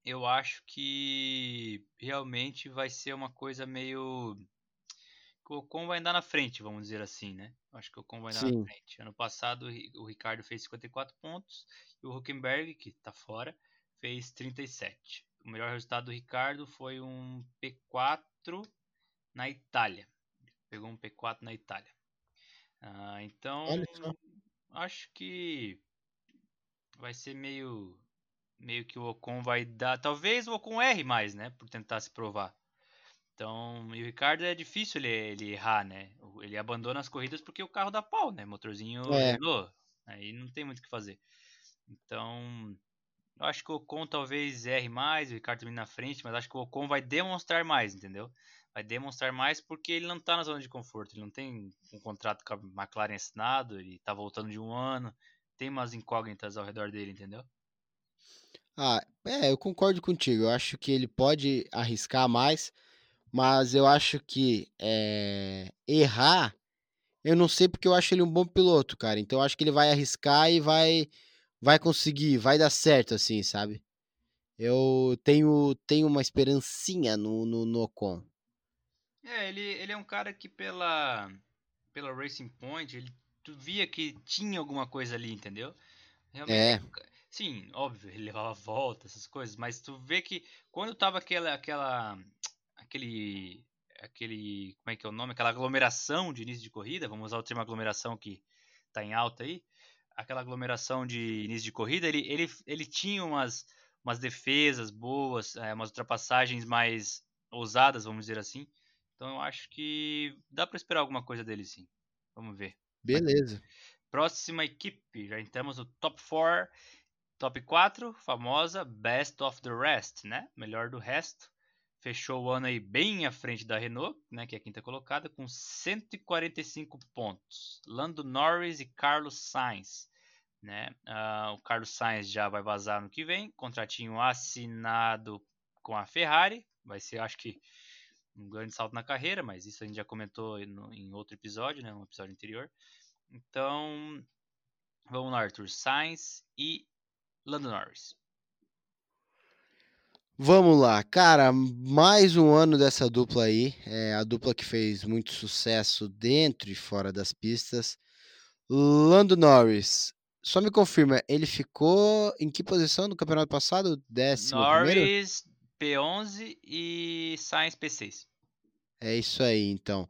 eu acho que realmente vai ser uma coisa meio. O Ocon vai andar na frente, vamos dizer assim, né? Acho que o Ocon vai andar Sim. na frente. Ano passado o Ricardo fez 54 pontos e o Huckenberg, que tá fora, fez 37. O melhor resultado do Ricardo foi um P4 na Itália. Pegou um P4 na Itália. Ah, então, acho que vai ser meio meio que o Ocon vai dar. Talvez o Ocon erre mais, né? Por tentar se provar. Então, e o Ricardo é difícil ele, ele errar, né? Ele abandona as corridas porque o carro dá pau, né? Motorzinho é. Aí não tem muito o que fazer. Então, eu acho que o Ocon talvez erre mais, o Ricardo também na frente, mas acho que o Ocon vai demonstrar mais, entendeu? Vai demonstrar mais porque ele não tá na zona de conforto, ele não tem um contrato com a McLaren assinado, ele tá voltando de um ano, tem umas incógnitas ao redor dele, entendeu? Ah, é, eu concordo contigo. Eu acho que ele pode arriscar mais, mas eu acho que é, errar, eu não sei porque eu acho ele um bom piloto, cara. Então eu acho que ele vai arriscar e vai, vai conseguir, vai dar certo, assim, sabe? Eu tenho, tenho uma esperancinha no, no, no Ocon. É, ele, ele é um cara que pela, pela Racing Point, ele tu via que tinha alguma coisa ali, entendeu? Realmente, é. Sim, óbvio, ele levava volta, essas coisas, mas tu vê que quando tava aquela, aquela, aquele, aquele, como é que é o nome? Aquela aglomeração de início de corrida, vamos usar o termo aglomeração que tá em alta aí, aquela aglomeração de início de corrida, ele, ele, ele tinha umas, umas defesas boas, é, umas ultrapassagens mais ousadas, vamos dizer assim. Então eu acho que dá para esperar alguma coisa dele sim. Vamos ver. Beleza. Próxima equipe, já entramos no top 4 Top 4, famosa Best of the Rest, né? Melhor do resto. Fechou o ano aí bem à frente da Renault, né, que é a quinta colocada, com 145 pontos. Lando Norris e Carlos Sainz. Né? Uh, o Carlos Sainz já vai vazar no que vem, contratinho assinado com a Ferrari. Vai ser, acho que, um grande salto na carreira, mas isso a gente já comentou no, em outro episódio, né, no episódio anterior. Então, vamos lá, Arthur Sainz e Lando Norris. Vamos lá, cara, mais um ano dessa dupla aí, é a dupla que fez muito sucesso dentro e fora das pistas. Lando Norris, só me confirma, ele ficou em que posição no campeonato passado? Décimo Norris primeiro? P11 e Sainz P6. É isso aí, então.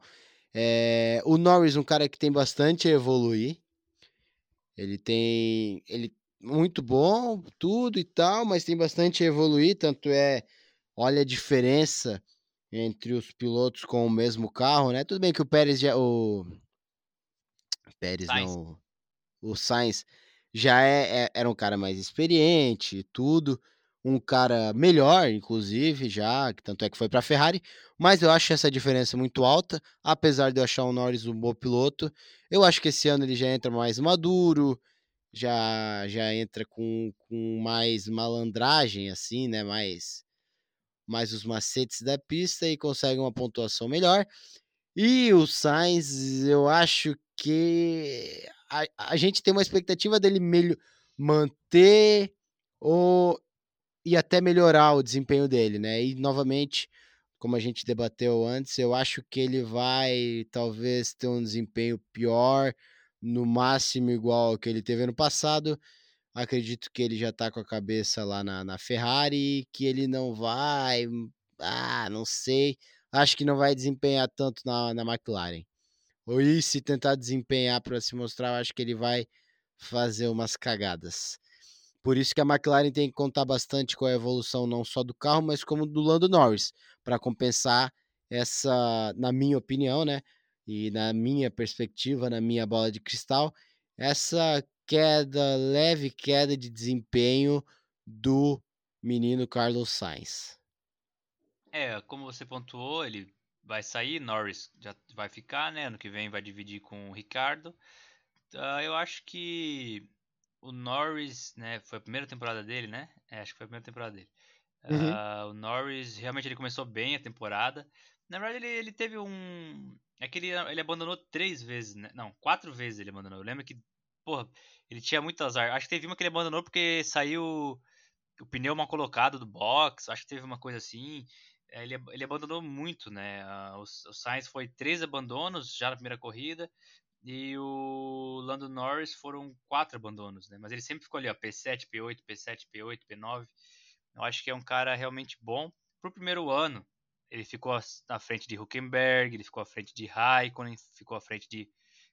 É, o Norris, um cara que tem bastante a evoluir. Ele tem, ele muito bom, tudo e tal, mas tem bastante a evoluir, tanto é, olha a diferença entre os pilotos com o mesmo carro, né? Tudo bem que o Pérez já o Pérez Sainz. não, o Sainz já é, é, era um cara mais experiente, tudo, um cara melhor, inclusive, já, tanto é que foi para a Ferrari, mas eu acho essa diferença muito alta, apesar de eu achar o Norris um bom piloto. Eu acho que esse ano ele já entra mais maduro, já já entra com, com mais malandragem, assim, né? Mais, mais os macetes da pista e consegue uma pontuação melhor. E o Sainz, eu acho que a, a gente tem uma expectativa dele melhor, manter ou e até melhorar o desempenho dele, né? E novamente, como a gente debateu antes, eu acho que ele vai talvez ter um desempenho pior no máximo igual ao que ele teve ano passado. Acredito que ele já tá com a cabeça lá na, na Ferrari, que ele não vai. Ah, não sei. Acho que não vai desempenhar tanto na, na McLaren. Ou e se tentar desempenhar para se mostrar, acho que ele vai fazer umas cagadas. Por isso que a McLaren tem que contar bastante com a evolução não só do carro, mas como do Lando Norris, para compensar essa, na minha opinião, né, e na minha perspectiva, na minha bola de cristal, essa queda, leve queda de desempenho do menino Carlos Sainz. É, como você pontuou, ele vai sair, Norris já vai ficar, né? Ano que vem vai dividir com o Ricardo. Uh, eu acho que o Norris, né? Foi a primeira temporada dele, né? É, acho que foi a primeira temporada dele. Uhum. Uh, o Norris realmente ele começou bem a temporada. Na verdade, ele, ele teve um. É que ele, ele abandonou três vezes, né? Não, quatro vezes ele abandonou. Eu lembro que, porra, ele tinha muito azar. Acho que teve uma que ele abandonou porque saiu o pneu mal colocado do box, acho que teve uma coisa assim. É, ele, ele abandonou muito, né? O, o Sainz foi três abandonos já na primeira corrida e o Lando Norris foram quatro abandonos, né? Mas ele sempre ficou ali, ó, P7, P8, P7, P8, P9. Eu acho que é um cara realmente bom. Pro primeiro ano, ele ficou na frente de Huckenberg, ele ficou à frente de Raikkonen, ficou à frente de,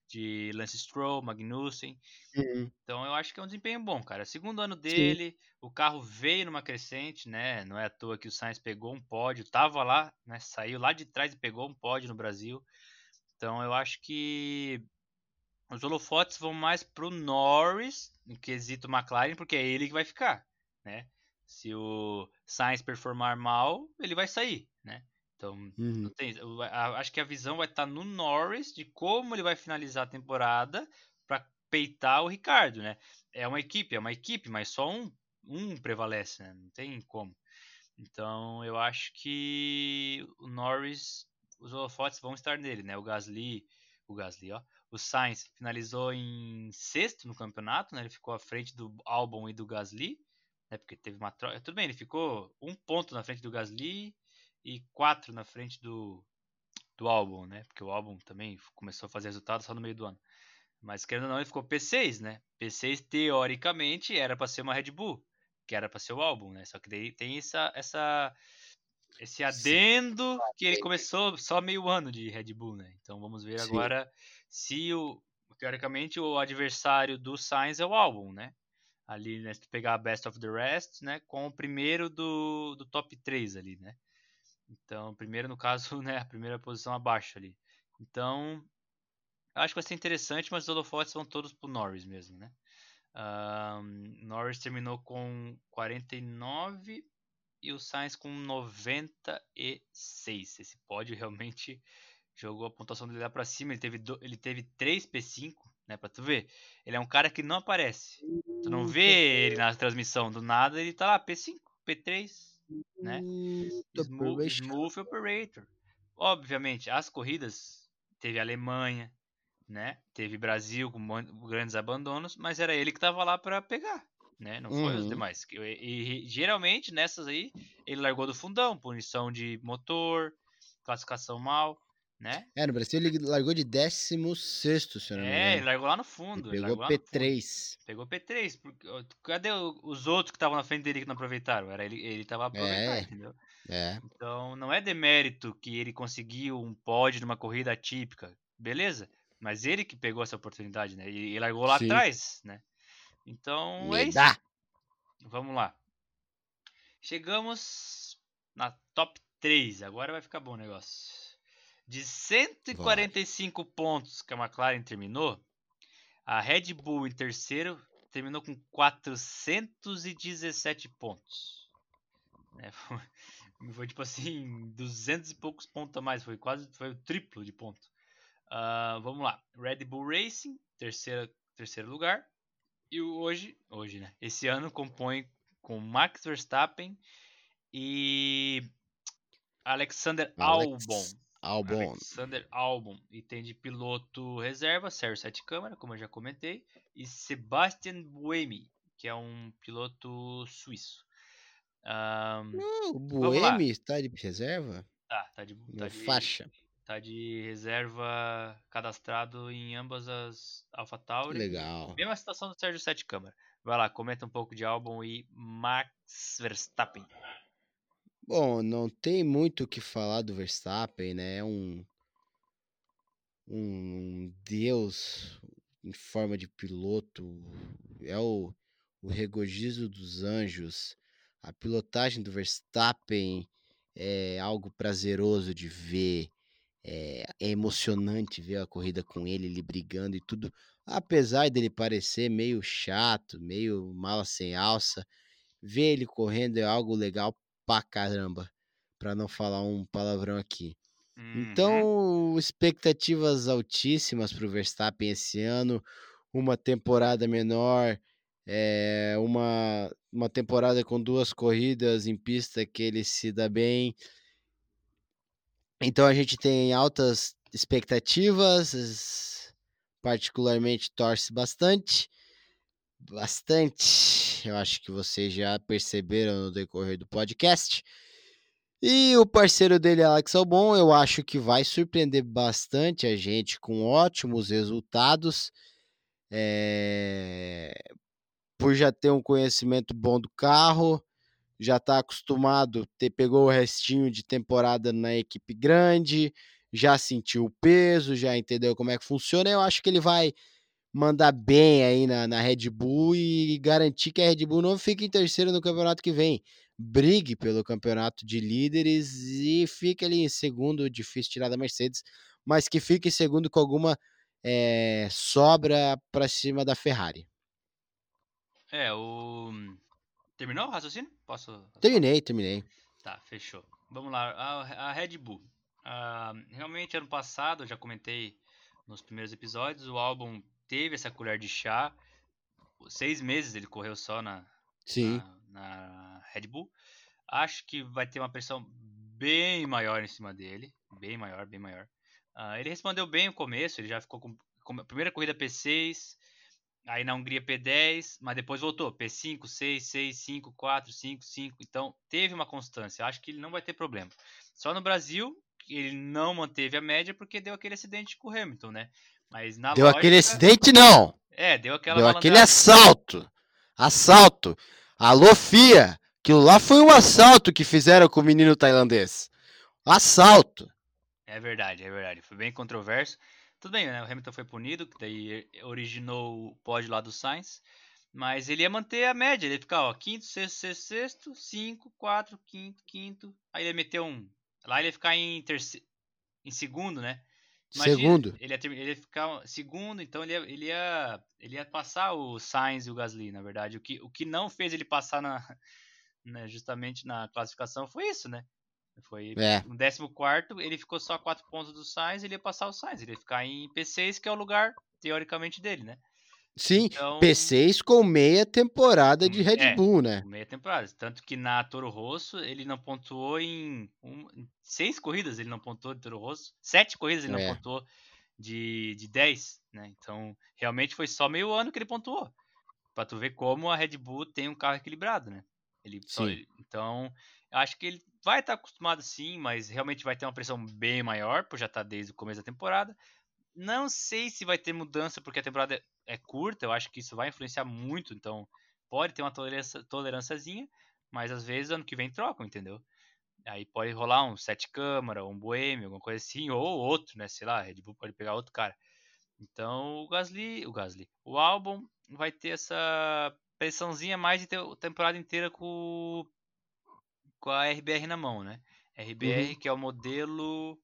de Lance Stroll, Magnussen. Uhum. Então eu acho que é um desempenho bom, cara. Segundo ano dele, Sim. o carro veio numa crescente, né? Não é à toa que o Sainz pegou um pódio, tava lá, né? Saiu lá de trás e pegou um pódio no Brasil. Então eu acho que os holofotes vão mais pro Norris, no quesito McLaren, porque é ele que vai ficar, né? Se o Sainz performar mal, ele vai sair, né? Então, uhum. tem, acho que a visão vai estar tá no Norris de como ele vai finalizar a temporada para peitar o Ricardo, né? É uma equipe, é uma equipe, mas só um, um prevalece, né? Não tem como. Então, eu acho que o Norris, os holofotes vão estar nele, né? O Gasly, o Gasly, ó. O Sainz finalizou em sexto no campeonato, né? Ele ficou à frente do Albon e do Gasly né? Porque teve uma troca. Tudo bem, ele ficou um ponto na frente do Gasly e quatro na frente do, do álbum, né? Porque o álbum também começou a fazer resultado só no meio do ano. Mas querendo ou não, ele ficou P6, né? P6 teoricamente era para ser uma Red Bull, que era para ser o álbum, né? Só que daí tem essa essa esse adendo Sim. que ele começou só meio ano de Red Bull, né? Então vamos ver Sim. agora se o teoricamente o adversário do Sainz é o álbum, né? ali, né, se tu pegar a Best of the Rest, né, com o primeiro do, do top 3 ali, né? Então, primeiro no caso, né, a primeira posição abaixo ali. Então, acho que vai ser interessante, mas os holofotes vão todos pro Norris mesmo, né? Um, Norris terminou com 49 e o Sainz com 96. Esse pódio realmente jogou a pontuação dele lá para cima. Ele teve, do, ele teve 3 P5 né? Pra tu ver. Ele é um cara que não aparece. Tu não vê ele na transmissão do nada, ele tá lá, P5, P3, né? Smooth, smooth Operator. Obviamente, as corridas teve Alemanha, né? Teve Brasil com grandes abandonos, mas era ele que tava lá para pegar, né? Não foi uhum. os demais. E, e, geralmente nessas aí ele largou do fundão, punição de motor, classificação mal né? É, no Brasil ele largou de 16, se eu não me é, engano. É, ele largou lá no fundo. Ele pegou P3. Pegou P3. Porque, cadê os outros que estavam na frente dele que não aproveitaram? Era ele, ele tava aproveitando, é, entendeu? É. Então não é demérito que ele conseguiu um pódio numa corrida atípica, beleza? Mas ele que pegou essa oportunidade, né? E, e largou lá Sim. atrás, né? Então me é isso. Dá. Vamos lá. Chegamos na top 3. Agora vai ficar bom o negócio. De 145 Vai. pontos que a McLaren terminou, a Red Bull em terceiro terminou com 417 pontos. É, foi, foi, tipo assim, 200 e poucos pontos a mais, foi quase foi o triplo de ponto. Uh, vamos lá, Red Bull Racing, terceira, terceiro lugar. E hoje, hoje, né? Esse ano compõe com Max Verstappen e Alexander Alex. Albon. Albon. Alexander Albon. E tem de piloto reserva, Sérgio Sete Câmara, como eu já comentei. E Sebastian Buemi, que é um piloto suíço. Um, Não, o Buemi está de reserva? Tá, tá de, tá de faixa. Tá de reserva cadastrado em ambas as AlphaTauri. Legal. Mesma situação do Sérgio Sete Câmara. Vai lá, comenta um pouco de Albon e Max Verstappen. Bom, não tem muito o que falar do Verstappen, né? É um, um deus em forma de piloto. É o, o regozijo dos anjos. A pilotagem do Verstappen é algo prazeroso de ver. É, é, emocionante ver a corrida com ele, ele brigando e tudo. Apesar dele parecer meio chato, meio mala sem alça, ver ele correndo é algo legal pra caramba, para não falar um palavrão aqui. Uhum. Então, expectativas altíssimas para o Verstappen esse ano, uma temporada menor, é, uma, uma temporada com duas corridas em pista que ele se dá bem. Então a gente tem altas expectativas, particularmente torce bastante. Bastante. Eu acho que vocês já perceberam no decorrer do podcast. E o parceiro dele, Alex Albon, eu acho que vai surpreender bastante a gente com ótimos resultados. É... Por já ter um conhecimento bom do carro, já está acostumado, ter, pegou o restinho de temporada na equipe grande, já sentiu o peso, já entendeu como é que funciona. Eu acho que ele vai mandar bem aí na, na Red Bull e garantir que a Red Bull não fique em terceiro no campeonato que vem. Brigue pelo campeonato de líderes e fique ali em segundo, difícil tirar da Mercedes, mas que fique em segundo com alguma é, sobra para cima da Ferrari. É, o. Terminou o raciocínio? Posso. Terminei, terminei. Tá, fechou. Vamos lá. A, a Red Bull. Uh, realmente, ano passado, eu já comentei nos primeiros episódios, o álbum teve essa colher de chá. Seis meses ele correu só na, Sim. na, na Red Bull. Acho que vai ter uma pressão bem maior em cima dele. Bem maior, bem maior. Uh, ele respondeu bem no começo, ele já ficou com, com a primeira corrida P6, aí na Hungria P10, mas depois voltou P5, 6, 6, 5, 4, 5, 5. Então teve uma constância. Acho que ele não vai ter problema. Só no Brasil ele não manteve a média porque deu aquele acidente com o Hamilton, né? Mas na deu lógica, aquele acidente, não. É, deu aquela Deu aquele assalto. Assalto. Alô, Fia. Aquilo lá foi um assalto que fizeram com o menino tailandês. Assalto. É verdade, é verdade. Foi bem controverso. Tudo bem, né? O Hamilton foi punido, que daí originou o pódio lá do Sainz. Mas ele ia manter a média. Ele ia ficar, ó, quinto, sexto, sexto, sexto, cinco, quatro, quinto, quinto. Aí ele ia meter um. Lá ele ia ficar em terceiro. Em segundo, né? Imagina, Segundo. Ele ia, ele ia ficar segundo, então ele ia, ele, ia, ele ia passar o Sainz e o Gasly, na verdade. O que, o que não fez ele passar na, na- justamente na classificação foi isso, né? Foi É. no 14 ele ficou só a 4 pontos do Sainz, ele ia passar o Sainz, ele ia ficar em P6, que é o lugar, teoricamente, dele, né? Sim, Então, P6 com meia temporada de Red é. Bull, né? meia temporada. Tanto que na Toro Rosso ele não pontuou em, um- em seis corridas, ele não pontuou de Toro Rosso. Sete corridas ele É. não pontuou de, de 10, né? Então, realmente foi só meio ano que ele pontuou. Pra tu ver como a Red Bull tem um carro equilibrado, né? Ele, só- então, acho que ele vai estar acostumado sim, mas realmente vai ter uma pressão bem maior, por já estar desde o começo da temporada. Não sei se vai ter mudança, porque a temporada é- curta, eu acho que isso vai influenciar muito, então pode ter uma tolerância, tolerânciazinha, mas às vezes ano que vem trocam, entendeu? Aí pode rolar um sete câmara, um boêmio, alguma coisa assim, ou outro, né? Sei lá, a Red Bull pode pegar outro cara. Então o Gasly, o Gasly, o álbum vai ter essa pressãozinha mais de ter a temporada inteira com, com a RBR na mão, né? RBR, que é o modelo.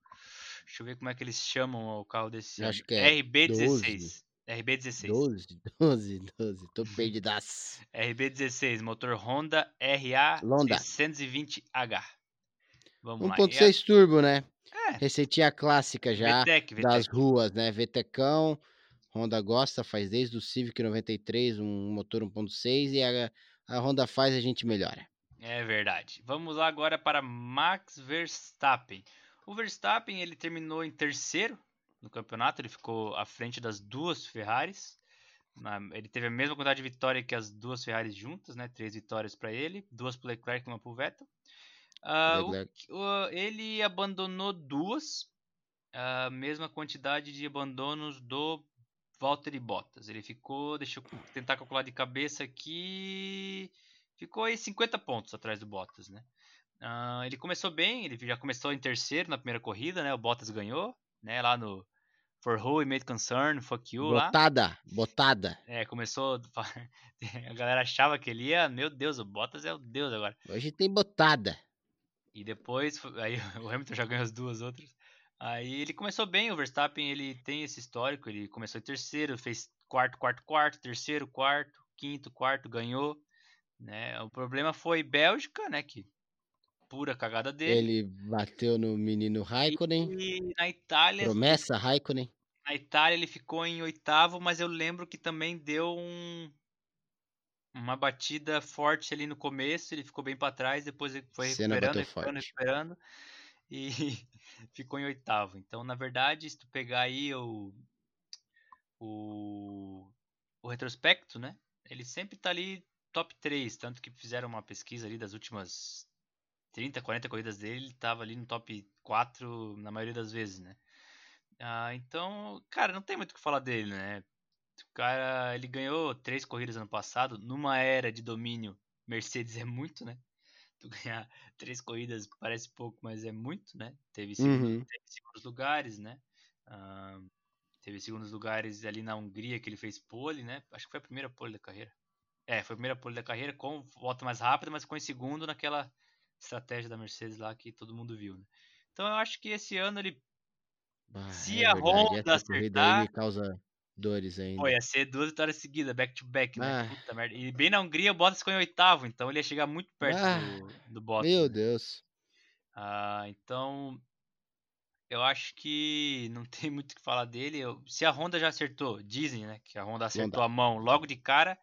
Deixa eu ver como é que eles chamam o carro desse Acho que é RB16. RB16. 12, 12, 12. Tô perdidaço. RB16, motor Honda RA Honda. 620H. Vamos lá. E 1.6 turbo, né? É, Receitinha clássica já VTEC, VTEC. das ruas, né? VTECão. Honda gosta, faz desde o Civic 93 um motor 1.6 e a, a Honda faz, a gente melhora. É verdade. Vamos lá agora para Max Verstappen. O Verstappen ele terminou em terceiro no campeonato, ele ficou à frente das duas Ferraris. Ele teve a mesma quantidade de vitória que as duas Ferraris juntas, né? Três vitórias para ele, duas para Leclerc e uma para o Vettel. Ah, o o- ele abandonou duas, a mesma quantidade de abandonos do Valtteri Bottas. Ele ficou, deixa eu tentar calcular de cabeça aqui, ficou aí 50 pontos atrás do Bottas, né? Ah, ele começou bem, ele já começou em terceiro na primeira corrida, né? O Bottas ganhou, né? Lá no For Who Made Concern, Fuck You lá. Botada, botada. É, começou. A galera achava que ele ia. Meu Deus, o Bottas é o Deus agora. Hoje tem botada. E depois, aí o Hamilton já ganhou as duas outras. Aí ele começou bem, o Verstappen ele tem esse histórico, ele começou em terceiro, fez quarto, quarto, quarto, terceiro, quarto, quinto, quarto, ganhou. Né? O problema foi Bélgica, né? Que pura cagada dele. Ele bateu no menino Raikkonen. E na Itália, Promessa Raikkonen. na Itália ele ficou em oitavo, mas eu lembro que também deu um uma batida forte ali no começo, ele ficou bem para trás, depois ele foi Senna recuperando, bateu recuperando, forte. recuperando e ficou em oitavo. Então, na verdade, se tu pegar aí o o, o retrospecto, né? ele sempre tá ali top 3, tanto que fizeram uma pesquisa ali das últimas 30, 40 corridas dele, ele tava ali no top 4 na maioria das vezes, né? Ah, então, cara, não tem muito o que falar dele, né? O cara, ele ganhou três corridas ano passado, numa era de domínio, Mercedes é muito, né? Tu ganhar três corridas parece pouco, mas é muito, né? Teve, segundo, Uhum. teve segundos lugares, né? Ah, teve segundos lugares ali na Hungria que ele fez pole, né? Acho que foi a primeira pole da carreira. É, foi a primeira pole da carreira com volta mais rápida, mas ficou em segundo naquela estratégia da Mercedes lá que todo mundo viu, né? Então eu acho que esse ano ele Ah, Se é a verdade, Honda acertar- causa dores ainda. Pô, ia ser duas vitórias seguidas, back to back, né? Ah. Puta merda. E bem na Hungria o Bottas ficou em oitavo, então ele ia chegar muito perto Ah, do, do Bottas. Meu né? Deus. Ah, então eu acho que não tem muito o que falar dele. Eu- se a Honda já acertou, dizem, né? Que a Honda acertou dá. a mão logo de cara,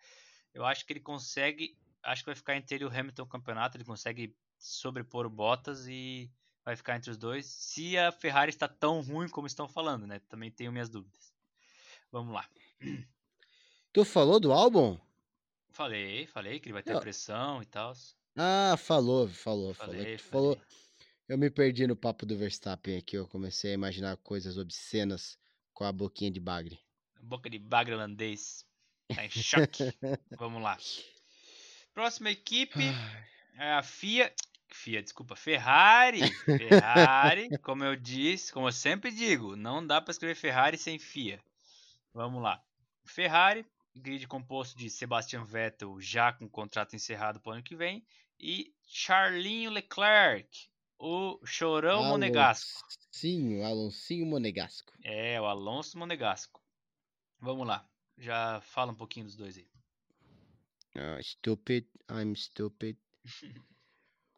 eu acho que ele consegue. Acho que vai ficar entre ele e o Hamilton campeonato. Ele consegue sobrepor o Bottas e vai ficar entre os dois. Se a Ferrari está tão ruim como estão falando, né? Também tenho minhas dúvidas. Vamos lá. Tu falou do álbum? Falei, falei que ele vai ter Eu- pressão e tal. Ah, falou, falou, falou. Falei, falou. Eu me perdi no papo do Verstappen aqui. Eu comecei a imaginar coisas obscenas com a boquinha de bagre. Boca de bagre holandês. Tá em choque. Vamos lá. Próxima equipe é a FIA. FIA, desculpa, Ferrari. Ferrari, como eu disse, como eu sempre digo, não dá para escrever Ferrari sem FIA. Vamos lá. Ferrari, grid composto de Sebastian Vettel, já com contrato encerrado para o ano que vem, e Charlinho Leclerc, o chorão monegasco. Alonsinho, Alonsinho Monegasco. É, o Alonso Monegasco. Vamos lá. Já fala um pouquinho dos dois aí. Ah, stupid, I'm stupid.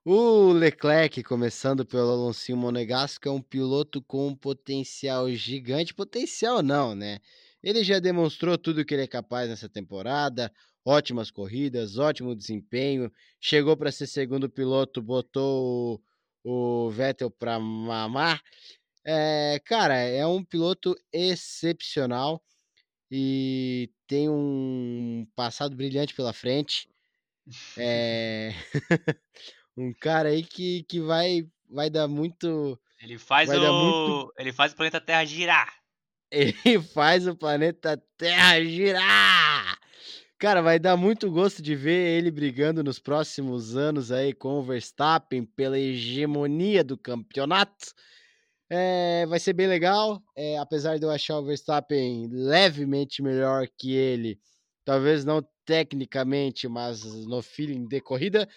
O Leclerc, começando pelo Alonso Monegasco, é um piloto com um potencial gigante. Potencial não, né? Ele já demonstrou tudo que ele é capaz nessa temporada. Ótimas corridas, ótimo desempenho. Chegou para ser segundo piloto, botou o, o Vettel para mamar. É, cara, é um piloto excepcional e tem um passado brilhante pela frente. É um cara aí que, que vai, vai dar muito. Ele faz o muito- ele faz o planeta Terra girar. Ele faz o planeta Terra girar! Cara, vai dar muito gosto de ver ele brigando nos próximos anos aí com o Verstappen pela hegemonia do campeonato. É, vai ser bem legal, é, apesar de eu achar o Verstappen levemente melhor que ele, talvez não tecnicamente, mas no feeling de corrida.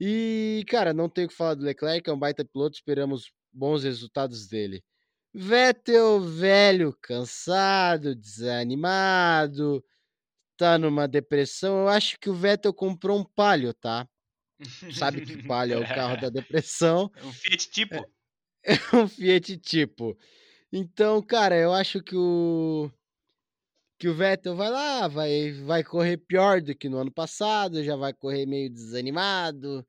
E, cara, não tenho o que falar do Leclerc, é um baita piloto, esperamos bons resultados dele. Vettel, velho, cansado, desanimado, tá numa depressão. Eu acho que o Vettel comprou um Palio, tá? Sabe que Palio é o carro da depressão, Um Fiat tipo. um Fiat tipo. Então, cara, eu acho que o que o Vettel vai lá, vai vai correr pior do que no ano passado, já vai correr meio desanimado.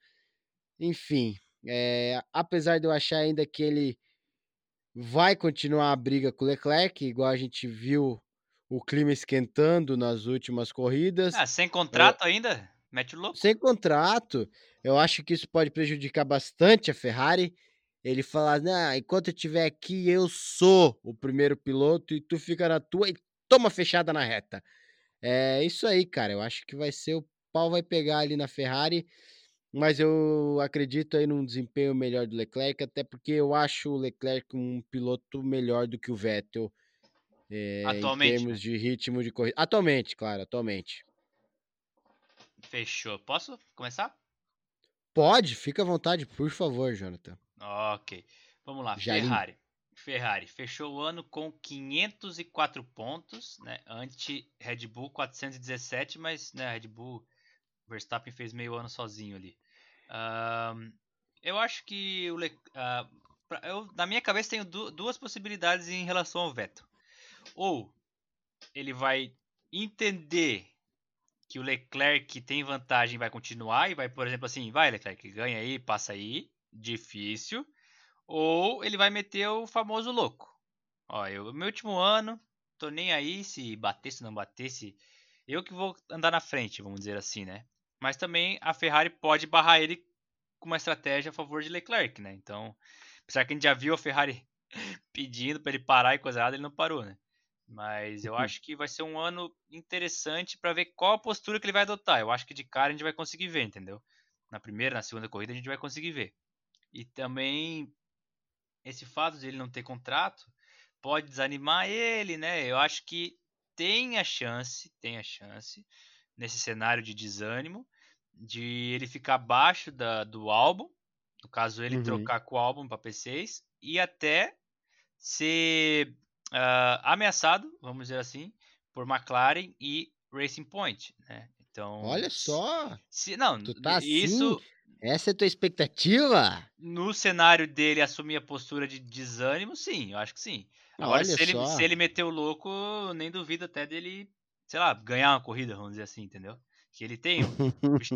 Enfim, é, apesar de eu achar ainda que ele vai continuar a briga com o Leclerc, igual a gente viu o clima esquentando nas últimas corridas. Ah, sem contrato ainda? Mete o louco. Sem contrato, eu acho que isso pode prejudicar bastante a Ferrari. Ele falar, nah, enquanto eu estiver aqui, eu sou o primeiro piloto e tu fica na tua e toma fechada na reta. É isso aí, cara. Eu acho que vai ser o pau vai pegar ali na Ferrari, mas eu acredito aí num desempenho melhor do Leclerc, até porque eu acho o Leclerc um piloto melhor do que o Vettel é, Atualmente, em termos de ritmo de corrida. Atualmente, claro, atualmente. Fechou. Posso começar? Pode, fica à vontade, por favor, Jonathan. Ok. Vamos lá. Jalim. Ferrari. Ferrari fechou o ano com 504 pontos, né? Ante Red Bull 417, mas né, Red Bull Verstappen fez meio ano sozinho ali. Eu acho que o Le- ah, pra- eu, na minha cabeça tenho du- duas possibilidades em relação ao Vettel. Ou ele vai entender que o Leclerc tem vantagem vai continuar e vai, por exemplo, assim, vai Leclerc, ganha aí, passa aí, difícil. Ou ele vai meter o famoso louco. Ó, eu, meu último ano, tô nem aí se bater, se não bater, se eu que vou andar na frente, vamos dizer assim, né? Mas também a Ferrari pode barrar ele com uma estratégia a favor de Leclerc, né? Então, apesar que a gente já viu a Ferrari pedindo para ele parar e coisa errada, ele não parou, né? Mas eu uhum. acho que vai ser um ano interessante para ver qual a postura que ele vai adotar. Eu acho que de cara a gente vai conseguir ver, entendeu? Na primeira, na segunda corrida a gente vai conseguir ver. E também esse fato de ele não ter contrato pode desanimar ele, né? Eu acho que tem a chance, tem a chance nesse cenário de desânimo de ele ficar abaixo da, do álbum, no caso ele uhum. trocar com o álbum para P6 e até ser uh, ameaçado, vamos dizer assim, por McLaren e Racing Point, né? Então, olha só, se não, tá isso assim? Essa é a tua expectativa? No cenário dele assumir a postura de desânimo, sim, eu acho que sim. Agora, se ele, se ele meter o louco, nem duvido até dele, sei lá, ganhar uma corrida, vamos dizer assim, entendeu? Que ele tem,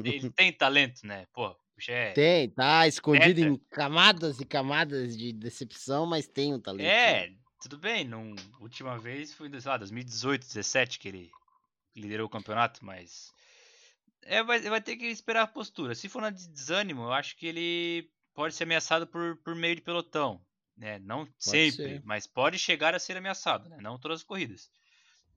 ele tem talento, né? Pô, é... Tem, tá escondido em camadas e camadas de decepção, mas tem um talento. É, tudo bem. Num, última vez foi, sei lá, 2018, 2017 que ele liderou o campeonato, mas é, vai, vai ter que esperar a postura. Se for na desânimo, eu acho que ele pode ser ameaçado por, por meio de pelotão. Né? Não pode sempre, ser. mas pode chegar a ser ameaçado, né? Não todas as corridas.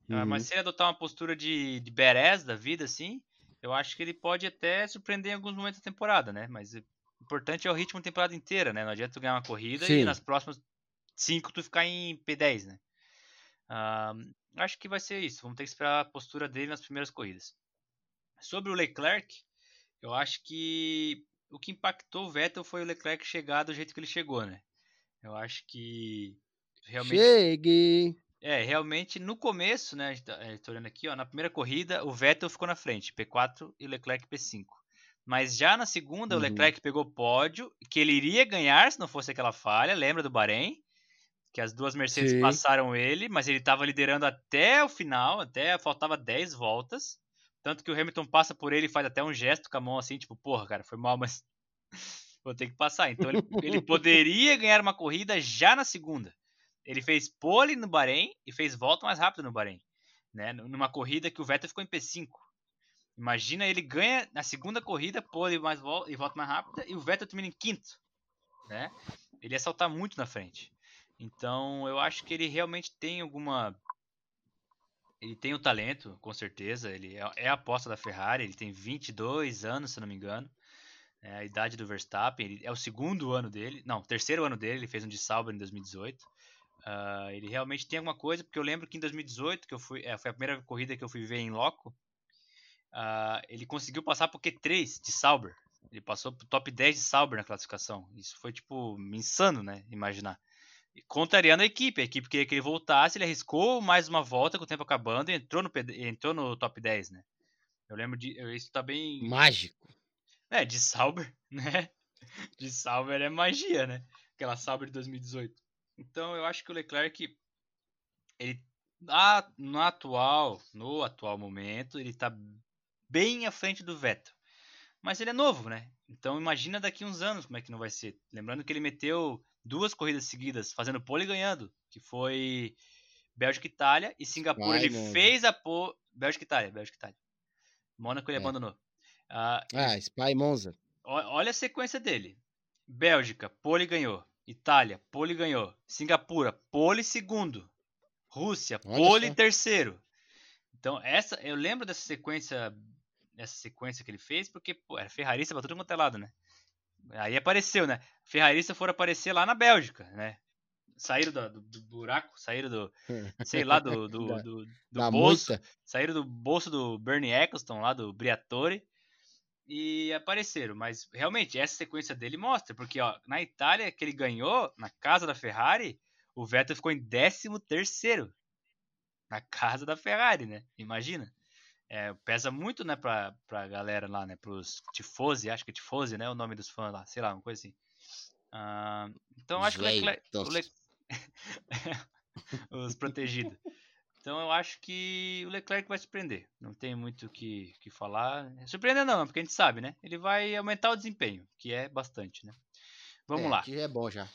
Ah, uhum. mas se ele adotar uma postura de, de badass da vida, assim, eu acho que ele pode até surpreender em alguns momentos da temporada, né? Mas o importante é o ritmo da temporada inteira, né? Não adianta tu ganhar uma corrida Sim. e nas próximas cinco tu ficar em P10, né? Uh, acho que vai ser isso. Vamos ter que esperar a postura dele nas primeiras corridas. Sobre o Leclerc, eu acho que o que impactou o Vettel foi o Leclerc chegar do jeito que ele chegou, né? Eu acho que realmente. Chegue! É, realmente no começo, né? Estou tá, olhando aqui, ó, na primeira corrida, o Vettel ficou na frente, P4 e o Leclerc P5. Mas já na segunda, uhum. o Leclerc pegou pódio, que ele iria ganhar se não fosse aquela falha, lembra do Bahrein? Que as duas Mercedes Sim. passaram ele, mas ele estava liderando até o final, até faltava 10 voltas. Tanto que o Hamilton passa por ele e faz até um gesto com a mão assim, tipo, porra, cara, foi mal, mas vou ter que passar. Então ele, ele poderia ganhar uma corrida já na segunda. Ele fez pole no Bahrein e fez volta mais rápida no Bahrein. Né? Numa corrida que o Vettel ficou em P5. Imagina ele ganha na segunda corrida, pole mais volta, e volta mais rápida, e o Vettel termina em quinto. Né? Ele ia saltar muito na frente. Então eu acho que ele realmente tem alguma ele tem o talento, com certeza. Ele é, é a aposta da Ferrari. Ele tem 22 anos, se não me engano. É a idade do Verstappen. Ele, é o segundo ano dele. Não, terceiro ano dele. Ele fez um de Sauber em 2018. Uh, ah, ele realmente tem alguma coisa, porque eu lembro que em 2018, que eu fui, é, foi a primeira corrida que eu fui ver em loco, uh, ele conseguiu passar por Q3 de Sauber. Ele passou pro top 10 de Sauber na classificação. Isso foi, tipo, insano, né? Imaginar contrariando a equipe. A equipe queria que ele voltasse, ele arriscou mais uma volta com o tempo acabando e entrou no, entrou no top 10, né? Eu lembro de. Isso tá bem. Mágico. É, de Sauber, né? De Sauber é magia, né? Aquela Sauber de 2018. Então eu acho que o Leclerc. Ele. no atual. No atual momento, ele tá bem à frente do Vettel. Mas ele é novo, né? Então imagina daqui uns anos como é que não vai ser. Lembrando que ele meteu duas corridas seguidas fazendo pole e ganhando, que foi Bélgica e Itália e Singapura Vai, ele mano. fez a pole Bélgica e Itália, Bélgica e Itália. Mônaco ele é. abandonou. Uh, ah, Spy Monza. Olha a sequência dele. Bélgica, pole ganhou. Itália, pole ganhou. Singapura, pole segundo. Rússia, pole terceiro. Então, essa eu lembro dessa sequência essa sequência que ele fez porque pô, era ferrarista pra tudo quanto é lado, né? Aí apareceu, né? Ferrarista foram aparecer lá na Bélgica, né? Saíram do, do, do buraco, saíram do, sei lá, do, do, do, do bolso. Muita. Saíram do bolso do Bernie Eccleston, lá do Briatore, e apareceram. Mas realmente, essa sequência dele mostra, porque ó, na Itália, que ele ganhou, na casa da Ferrari, o Vettel ficou em 13 terceiro. Na casa da Ferrari, né? Imagina é, pesa muito, né, pra, pra galera lá, né, pros tifosi, acho que é tifosi, né, o nome dos fãs lá, sei lá, uma coisa assim. Uh, então acho que o Leclerc... O. Os protegidos. Então eu acho que o Leclerc vai surpreender. Não tem muito o que, que falar. Surpreender não, porque a gente sabe, né? Ele vai aumentar o desempenho, que é bastante, né? Vamos é, lá. Que é bom já.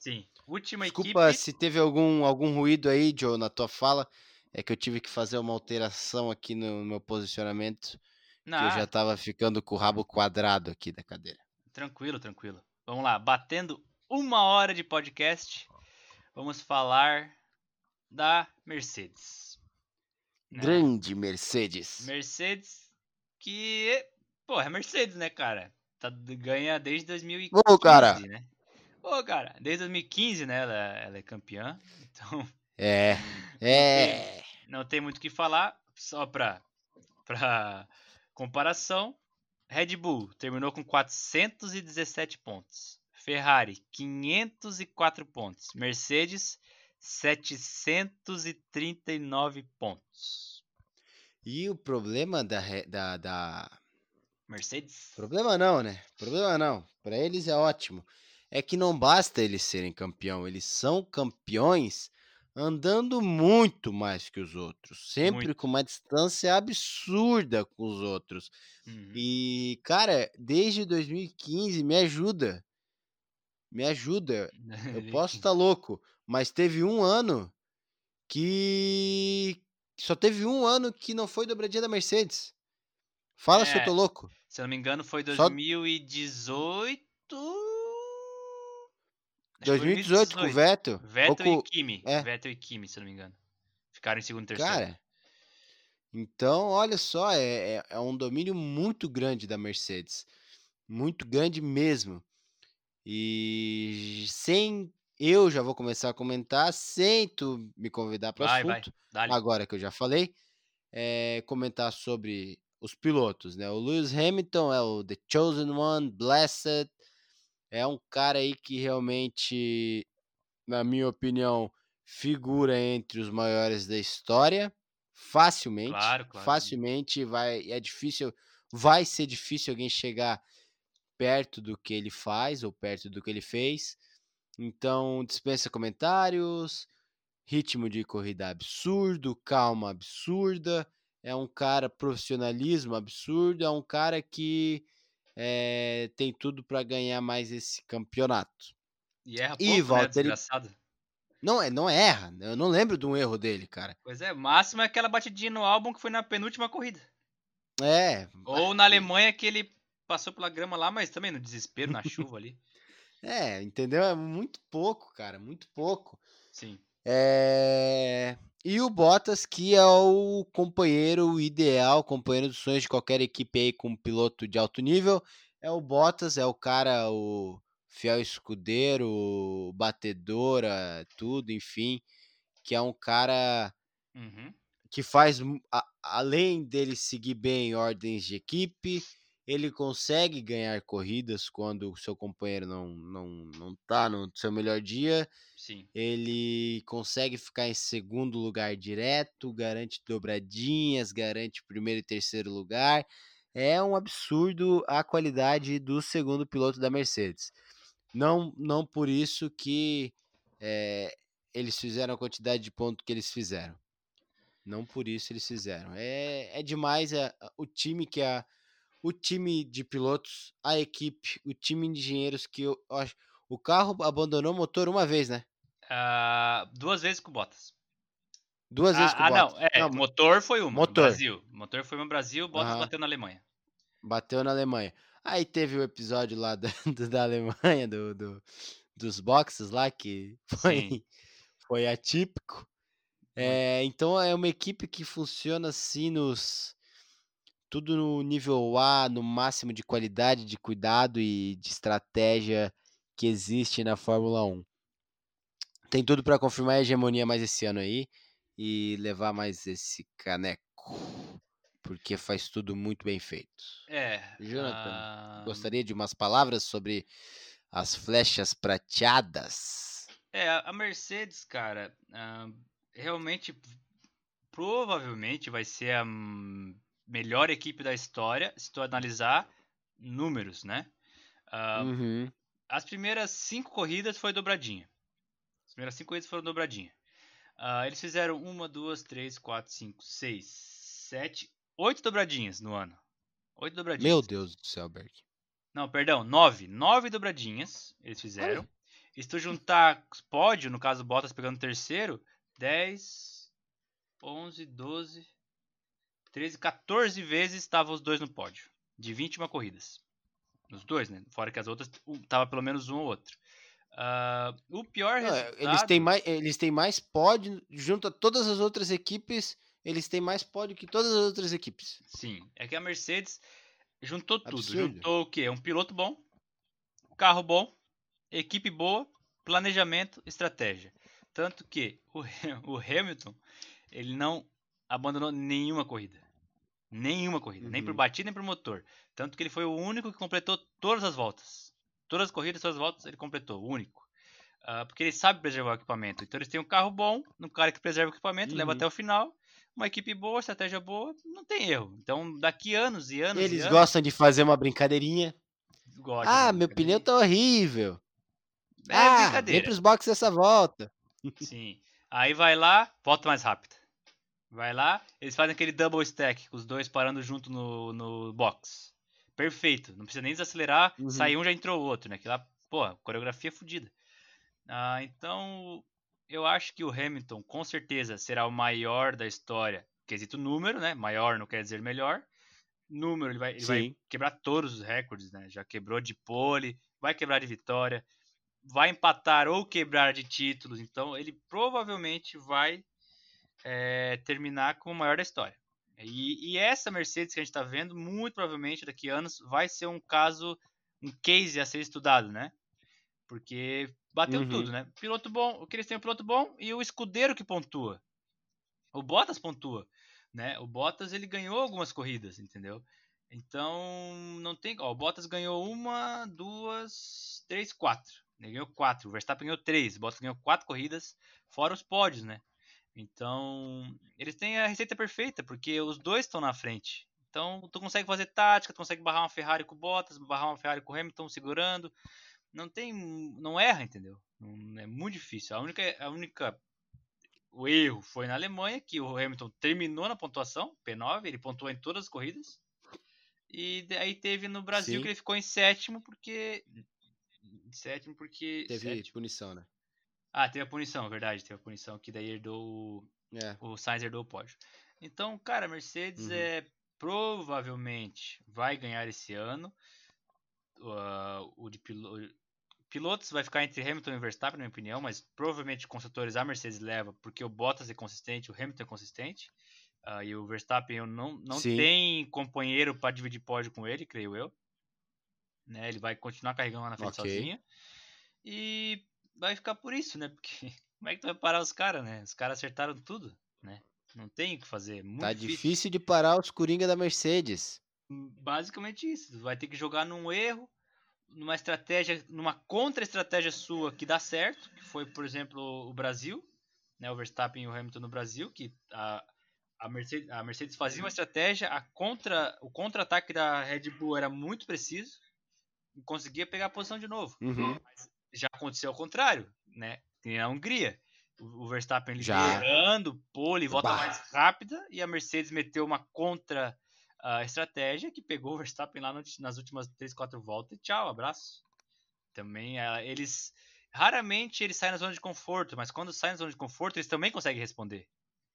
Sim. Última Desculpa equipe... se teve algum, algum ruído aí, Joe, na tua fala. É que eu tive que fazer uma alteração aqui no meu posicionamento, Não, que eu já tava ficando com o rabo quadrado aqui da cadeira. tranquilo, tranquilo. Vamos lá, batendo uma hora de podcast, vamos falar da Mercedes. né? Grande Mercedes. Mercedes que, pô, é Mercedes, né, cara? Tá, ganha desde 2015, Ô, cara. né? Ô, cara, desde 2015, né, ela, ela é campeã. Então, É, é. Não tem muito o que falar, só pra, pra comparação. Red Bull terminou com 417 pontos. Ferrari, 504 pontos. Mercedes, 739 pontos. E o problema da, da, da. Mercedes? Problema não, né? Problema não. Pra eles é ótimo. É que não basta eles serem campeão, eles são campeões andando muito mais que os outros, sempre Muito. com uma distância absurda com os outros. Uhum. E, cara, desde 2015, me ajuda. Me ajuda. Eu posso estar louco, mas teve um ano que. Só teve um ano que não foi dobradinha da Mercedes. Fala se eu É. tô louco. Se eu não me engano, foi Só- 2018. Acho que foi 2018 com o Vettel. Vettel com- e Kimi. é. Vettel e Kimi, se não me engano. Ficaram em segundo e terceiro. Cara, então, olha só, é, é, é um domínio muito grande da Mercedes. Muito grande mesmo. E sem. Eu já vou começar a comentar, sem tu me convidar para o vai, vai. assunto, Dale. agora que eu já falei, é comentar sobre os pilotos, né? O Lewis Hamilton é o The Chosen One, Blessed, é um cara aí que realmente, na minha opinião, figura entre os maiores da história, facilmente, Claro, claro. facilmente vai, é difícil, vai ser difícil alguém chegar perto do que ele faz ou perto do que ele fez. Então, dispensa comentários, ritmo de corrida absurdo, calma absurda, é um cara profissionalismo absurdo, é um cara que eh, tem tudo para ganhar mais esse campeonato. E erra pouco, né, Valtteri- desgraçado. Não é, não erra, eu não lembro de um erro dele, cara. Pois é, o máximo é aquela batidinha no álbum que foi na penúltima corrida. É, Ou na Alemanha que ele passou pela grama lá, mas também no desespero, na chuva ali. é, entendeu? É muito pouco, cara, muito pouco. Sim. É, E o Bottas, que é o companheiro ideal, companheiro dos sonhos de qualquer equipe aí com um piloto de alto nível, é o Bottas, é o cara, o fiel escudeiro, o batedor, é, tudo, enfim, que é um cara Uhum. que faz, a- além dele seguir bem ordens de equipe, ele consegue ganhar corridas quando o seu companheiro não, não, não tá no seu melhor dia, Sim. ele consegue ficar em segundo lugar direto, garante dobradinhas, garante primeiro e terceiro lugar. É um absurdo a qualidade do segundo piloto da Mercedes. Não, não por isso que eh, eles fizeram a quantidade de pontos que eles fizeram. Não por isso eles fizeram. É, é demais é, o time que a o time de pilotos, a equipe, o time de engenheiros que eu, eu acho. O carro abandonou o motor uma vez, né? Ah, duas vezes com Bottas. Duas vezes ah, com o ah, Bottas. não, é, Não, motor foi uma, motor. Brasil. Motor foi uma no Brasil, Bottas Aham. bateu na Alemanha. Bateu na Alemanha. Aí teve o episódio lá da, do- da Alemanha, do, do- dos boxes lá, que foi, Sim. foi atípico. É, então é uma equipe que funciona assim nos. Tudo no nível A, no máximo de qualidade, de cuidado e de estratégia que existe na Fórmula 1. Tem tudo para confirmar a hegemonia mais esse ano aí e levar mais esse caneco. Porque faz tudo muito bem feito. É. Jonathan, Gostaria de umas palavras sobre as flechas prateadas. É, a Mercedes, cara, realmente, provavelmente vai ser a hum, melhor equipe da história se tu analisar números, né? Ah, Uhum. As primeiras cinco corridas foi dobradinha. As primeiras cinco corridas foram dobradinha. Ah, eles fizeram uma, duas, três, quatro, cinco, seis, sete, oito dobradinhas no ano. Oito dobradinhas. Meu Deus do céu, Berg. Não, perdão, nove. Nove dobradinhas eles fizeram. E se tu juntar pódio, no caso Bottas pegando terceiro, 10, 11, 12, 13, 14 vezes estavam os dois no pódio. De 21 corridas. Os dois, né? Fora que as outras, tava pelo menos um ou outro. Uh, o pior Não, resultado... Eles têm mais, eles têm mais pódio, junto a todas as outras equipes, eles têm mais pódio que todas as outras equipes. Sim, é que a Mercedes juntou tudo. Absurdo. Juntou o quê? Um piloto bom, carro bom, equipe boa, planejamento, estratégia. Tanto que o, o Hamilton, ele não abandonou nenhuma corrida. Nenhuma corrida, nem por Uhum. batida nem por motor. Tanto que ele foi o único que completou todas as voltas. Todas as corridas, todas as voltas, ele completou, o único. Ah, porque ele sabe preservar o equipamento. Então eles têm um carro bom, um cara que preserva o equipamento, leva Uhum. até o final. Uma equipe boa, estratégia boa, não tem erro. Então daqui anos e anos e Eles anos, gostam de fazer uma brincadeirinha. gostam Ah, meu pneu tá horrível. É ah, vem brincadeira. pros boxes essa volta. Sim. Aí vai lá, volta mais rápido. Vai lá, eles fazem aquele double stack, os dois parando junto no, no box. Perfeito. Não precisa nem desacelerar, Uhum. sai um já entrou o outro, né? Que lá, pô, coreografia fodida. Ah, então, eu acho que o Hamilton com certeza será o maior da história. Quesito número, né? Maior não quer dizer melhor. Número, ele vai, ele vai quebrar todos os recordes, né? Já quebrou de pole, vai quebrar de vitória, vai empatar ou quebrar de títulos. Então, ele provavelmente vai é, terminar como o maior da história. E, e essa Mercedes que a gente está vendo, muito provavelmente daqui a anos, vai ser um caso, um case a ser estudado, né? Porque bateu Uhum. tudo, né? Piloto bom, o que eles têm é um piloto bom e o escudeiro que pontua. O Bottas pontua, né? O Bottas ele ganhou algumas corridas, entendeu? Então não tem, ó, o Bottas ganhou uma, duas, três, quatro. Ele ganhou quatro. O Verstappen ganhou três. O Bottas ganhou quatro corridas, fora os pódios, né? Então eles têm a receita perfeita porque os dois estão na frente. Então tu consegue fazer tática, tu consegue barrar uma Ferrari com o Bottas, barrar uma Ferrari com o Hamilton segurando. Não tem, não erra, entendeu? É muito difícil. A única, a única o erro foi na Alemanha, que o Hamilton terminou na pontuação, P9, ele pontuou em todas as corridas. E aí teve no Brasil Sim. que ele ficou em sétimo porque. Sétimo porque. Teve sétimo. punição, né? Ah, teve a punição, verdade, teve a punição que daí herdou. o- É. O Sainz herdou o pódio. Então, cara, a Mercedes Uhum. é provavelmente vai ganhar esse ano. Uh, o de pilo- pilotos vai ficar entre Hamilton e Verstappen, na minha opinião, mas provavelmente construtores a Mercedes leva, porque o Bottas é consistente, o Hamilton é consistente. ah, e o Verstappen eu não, não Sim. tem companheiro para dividir pódio com ele, creio eu. Né, ele vai continuar carregando lá na frente Ok. sozinho. E vai ficar por isso, né? Porque como é que tu vai parar os caras, né? Os caras acertaram tudo, né? Não tem o que fazer. é Muito Tá difícil. difícil de parar os Coringa da Mercedes. Basicamente isso. Vai ter que jogar num erro, numa estratégia, numa contra-estratégia sua que dá certo, que foi, por exemplo, o Brasil, né? O Verstappen e o Hamilton no Brasil, que a, a, Mercedes, a Mercedes fazia uma estratégia, a contra, o contra-ataque da Red Bull era muito preciso e conseguia pegar a posição de novo. Uhum. Já aconteceu ao contrário, né? Tem na Hungria. O o Verstappen Já. liderando, pole, volta Bah. mais rápida, e a Mercedes meteu uma contra ah, estratégia que pegou o Verstappen lá no- nas últimas 3, 4 voltas e tchau, abraço. Também ah, eles. Raramente eles saem na zona de conforto, mas quando saem na zona de conforto, eles também conseguem responder.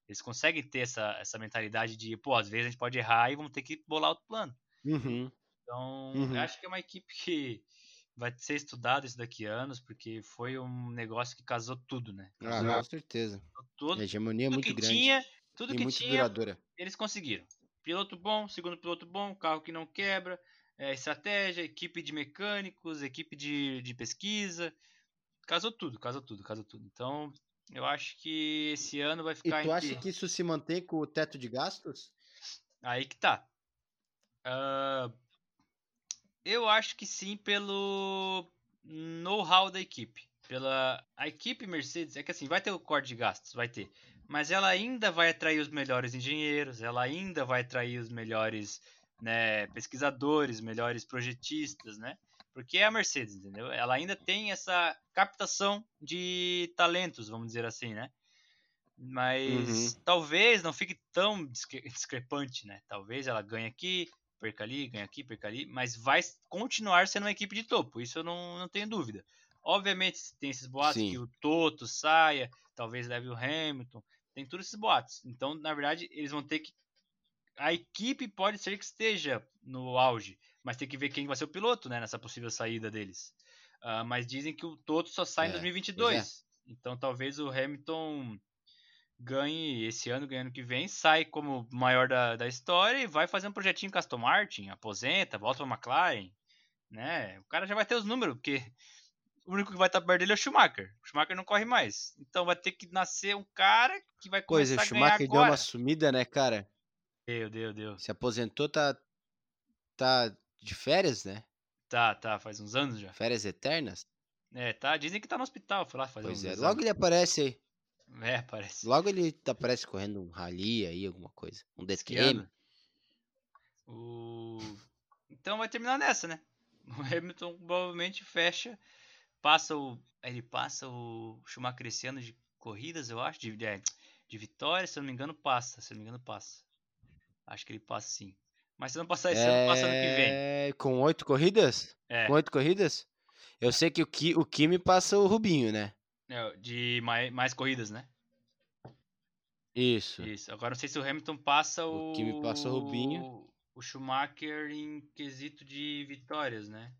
Eles conseguem ter essa, essa mentalidade de, pô, às vezes a gente pode errar e vamos ter que bolar outro plano. Uhum. Então, Uhum. eu acho que é uma equipe que vai ser estudada isso daqui a anos, porque foi um negócio que casou tudo, né? Ah, Casou com certeza. tudo, A hegemonia é tudo muito que grande. tinha, tudo e que muito tinha, duradoura. eles conseguiram. Piloto bom, segundo piloto bom, carro que não quebra, é, estratégia, equipe de mecânicos, equipe de, de pesquisa. Casou tudo, casou tudo, casou tudo. Então, eu acho que esse ano vai E ficar tu entre... acha que isso se mantém com o teto de gastos? Aí que tá. Ah, eu acho que sim, pelo know-how da equipe. Pela a equipe Mercedes, é que assim, vai ter o corte de gastos, vai ter. Mas ela ainda vai atrair os melhores engenheiros, ela ainda vai atrair os melhores né, pesquisadores, melhores projetistas, né? Porque é a Mercedes, entendeu? Ela ainda tem essa captação de talentos, vamos dizer assim, né? Mas talvez não fique tão discre- discrepante, né? Talvez ela ganhe aqui, perca ali, ganha aqui, perca ali, mas vai continuar sendo uma equipe de topo, isso eu não, não tenho dúvida. Obviamente tem esses boatos Sim. que o Toto saia, talvez leve o Hamilton, Tem todos esses boatos. Então, na verdade, eles vão ter que. A equipe pode ser que esteja no auge, mas tem que ver quem vai ser o piloto, né? Nessa possível saída deles. Uh, mas dizem que o todo só sai é, em 2022. É. Então, talvez o Hamilton ganhe esse ano, ganhando que vem, sai como maior da, da história e vai fazer um projetinho com Aston Martin, aposenta, volta para McLaren, né? O cara já vai ter os números, porque o único que vai estar perto dele é o Schumacher. O Schumacher não corre mais. Então vai ter que nascer um cara que vai começar Pois, o Schumacher deu uma sumida, né, cara? Deu, deu, deu. Se aposentou, tá, tá de férias, né? Tá, tá, faz uns anos já. Férias eternas? É, tá. Dizem que tá no hospital, foi lá fazer Pois é, logo ele aparece aí. É, parece. Logo ele aparece correndo um rally aí, alguma coisa. Um DTM. O... Então vai terminar nessa, né? O Hamilton provavelmente fecha, passa o. Ele passa o Schumacher esse ano de corridas, eu acho, de, de, é, de vitória, se eu não me engano, passa. Se eu não me engano, passa. Acho que ele passa sim. Mas se não passar esse é... ano, passa ano que vem. É, com oito corridas? É. Com oito corridas? Eu sei que o, Ki, o Kimi passa o Rubinho, né? É, de mais, mais corridas, né? Isso. Isso. Agora não sei se o Hamilton passa o. O Kimi passa o Rubinho. O Schumacher em quesito de vitórias, né?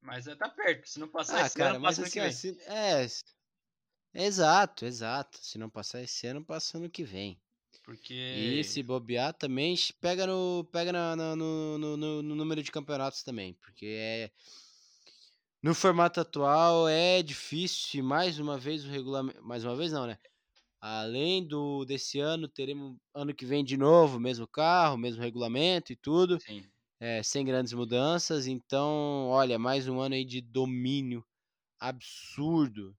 Mas tá perto. Se não passar ah, esse cara, ano, passa assim, ano que vem. É, exato, exato. Se não passar esse ano, passa ano que vem. Porque. E se bobear também pega no. Pega na, no, no, no, número de campeonatos também. Porque é. No formato atual é difícil e mais uma vez o regulamento. Mais uma vez não, né? Além do desse ano, teremos ano que vem de novo, mesmo carro, mesmo regulamento e tudo. Sim. É, sem grandes mudanças. Então, olha, mais um ano aí de domínio absurdo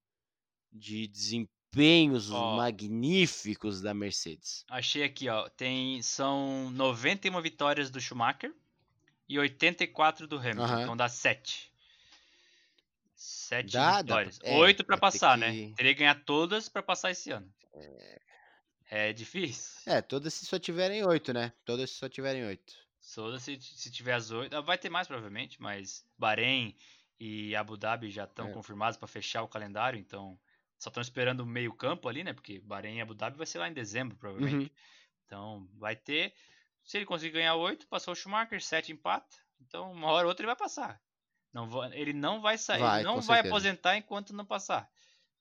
de desempenhos ó, magníficos da Mercedes. Achei aqui, ó, tem são 91 vitórias do Schumacher e 84 do Hamilton, uhum. então dá 7. 7 dá, vitórias. É, 8 para passar, né? que... né? Teria que ganhar todas para passar esse ano. É... é difícil. É, todas se só tiverem 8, né? Todas se só tiverem 8. Todas se, se tiver as 8. Ah, vai ter mais provavelmente, mas Bahrein e Abu Dhabi já estão é. confirmados para fechar o calendário, então só estão esperando o meio campo ali, né? Porque Bahrein e Abu Dhabi vai ser lá em dezembro, provavelmente. Uhum. Então vai ter. Se ele conseguir ganhar 8, passou o Schumacher, 7 empata. Então, uma hora ou outra ele vai passar. Não ele não vai sair, vai, não vai certeza. aposentar enquanto não passar.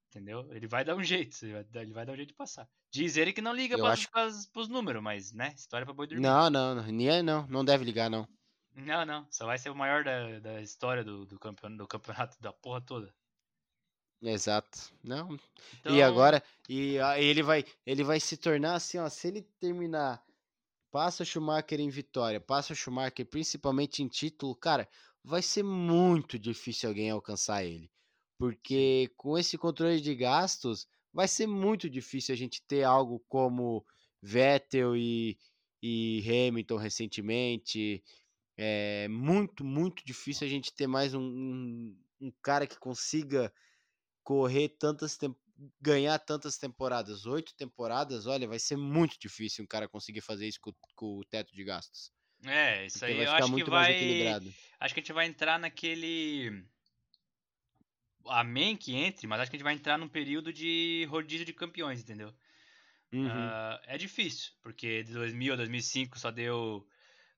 Entendeu? Ele vai dar um jeito, ele vai, ele vai dar um jeito de passar. Diz ele que não liga para acho... os números, mas, né? História pra boi dormir. Não, não, não, não, não deve ligar, não. Não, não. Só vai ser o maior da, da história do, do, campeonato, do campeonato da porra toda. Exato. Não. Então... E agora, e ele vai, ele vai se tornar assim, ó, se ele terminar, passa o Schumacher em vitória, passa o Schumacher principalmente em título, cara, vai ser muito difícil alguém alcançar ele. Porque com esse controle de gastos, vai ser muito difícil a gente ter algo como Vettel e, e Hamilton recentemente. É muito, muito difícil a gente ter mais um, um, um cara que consiga correr tantas ganhar tantas temporadas. Oito temporadas, olha, vai ser muito difícil um cara conseguir fazer isso com, com o teto de gastos. É, isso aí eu acho que vai. Acho que a gente vai entrar naquele. Amém que entre, mas acho que a gente vai entrar num período de rodízio de campeões, entendeu? Uhum. Uh, é difícil, porque de 2000 a 2005 só deu